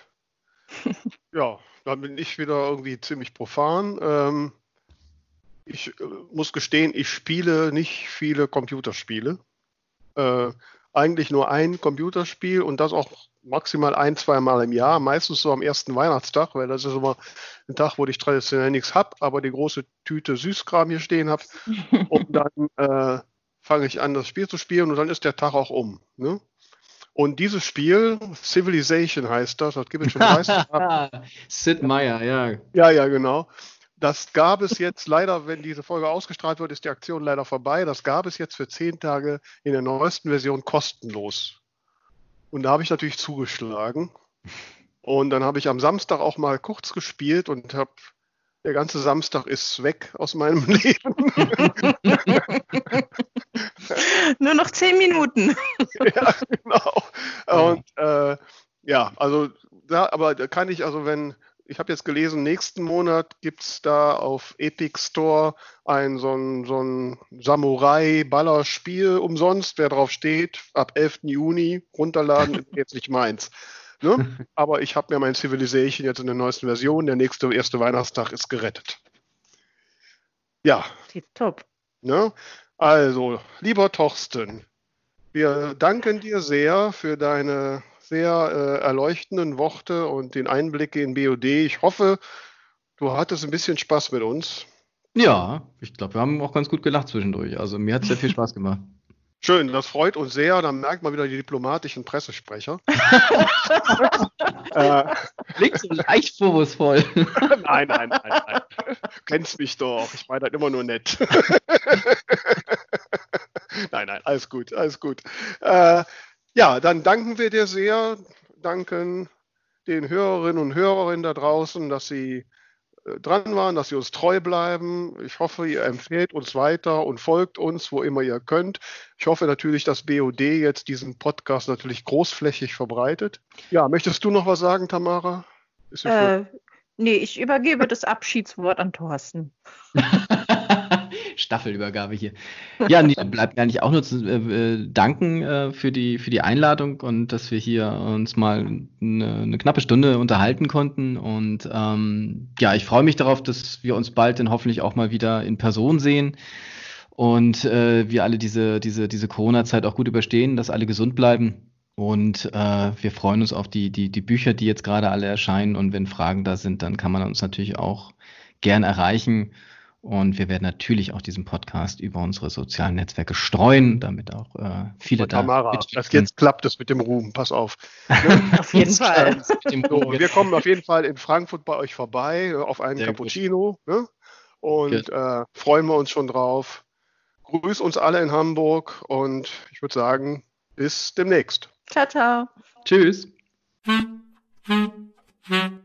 ja, dann bin ich wieder irgendwie ziemlich profan. Ähm, ich äh, muss gestehen, ich spiele nicht viele Computerspiele. Äh, eigentlich nur ein Computerspiel und das auch maximal ein, zwei Mal im Jahr, meistens so am ersten Weihnachtstag, weil das ist immer ein Tag, wo ich traditionell nichts habe, aber die große Tüte Süßkram hier stehen habe. und dann äh, fange ich an, das Spiel zu spielen und dann ist der Tag auch um. Ne? Und dieses Spiel, Civilization heißt das, das gibt es schon 30 Jahre. Sid Meier, ja. Ja, ja, genau. Das gab es jetzt leider, wenn diese Folge ausgestrahlt wird, ist die Aktion leider vorbei. Das gab es jetzt für zehn Tage in der neuesten Version kostenlos. Und da habe ich natürlich zugeschlagen. Und dann habe ich am Samstag auch mal kurz gespielt und habe der ganze Samstag ist weg aus meinem Leben. Nur noch zehn Minuten. ja, genau. Und äh, ja, also da, aber da kann ich, also wenn, ich habe jetzt gelesen, nächsten Monat gibt es da auf Epic Store ein so ein, so ein Samurai-Baller-Spiel umsonst. Wer drauf steht, ab 11. Juni runterladen, ist jetzt nicht meins. Ne? Aber ich habe mir mein Civilization jetzt in der neuesten Version. Der nächste erste Weihnachtstag ist gerettet. Ja. Top. Ne? Also, lieber Torsten, wir danken dir sehr für deine sehr äh, erleuchtenden Worte und den Einblick in BOD. Ich hoffe, du hattest ein bisschen Spaß mit uns. Ja, ich glaube, wir haben auch ganz gut gelacht zwischendurch. Also mir hat es sehr viel Spaß gemacht. Schön, das freut uns sehr. Dann merkt man wieder die diplomatischen Pressesprecher. äh, Klingt so leicht vorwurfsvoll. nein, nein, nein, nein. Kennst mich doch. Ich meine das immer nur nett. nein, nein, alles gut, alles gut. Äh, ja, dann danken wir dir sehr, danken den Hörerinnen und Hörerinnen da draußen, dass sie äh, dran waren, dass sie uns treu bleiben. Ich hoffe, ihr empfehlt uns weiter und folgt uns, wo immer ihr könnt. Ich hoffe natürlich, dass BOD jetzt diesen Podcast natürlich großflächig verbreitet. Ja, möchtest du noch was sagen, Tamara? Äh, nee, ich übergebe das Abschiedswort an Thorsten. Staffelübergabe hier. Ja, nee, bleibt mir eigentlich auch nur zu äh, äh, danken äh, für, die, für die Einladung und dass wir hier uns mal eine, eine knappe Stunde unterhalten konnten. Und ähm, ja, ich freue mich darauf, dass wir uns bald dann hoffentlich auch mal wieder in Person sehen und äh, wir alle diese, diese, diese Corona-Zeit auch gut überstehen, dass alle gesund bleiben. Und äh, wir freuen uns auf die, die, die Bücher, die jetzt gerade alle erscheinen. Und wenn Fragen da sind, dann kann man uns natürlich auch gern erreichen. Und wir werden natürlich auch diesen Podcast über unsere sozialen Netzwerke streuen, damit auch äh, viele da. Tamara, das jetzt klappt es mit dem Ruhm, pass auf. auf jeden Fall. so, wir kommen auf jeden Fall in Frankfurt bei euch vorbei äh, auf einen Sehr Cappuccino ne? und äh, freuen wir uns schon drauf. Grüß uns alle in Hamburg und ich würde sagen, bis demnächst. Ciao, ciao. Tschüss. Hm, hm, hm.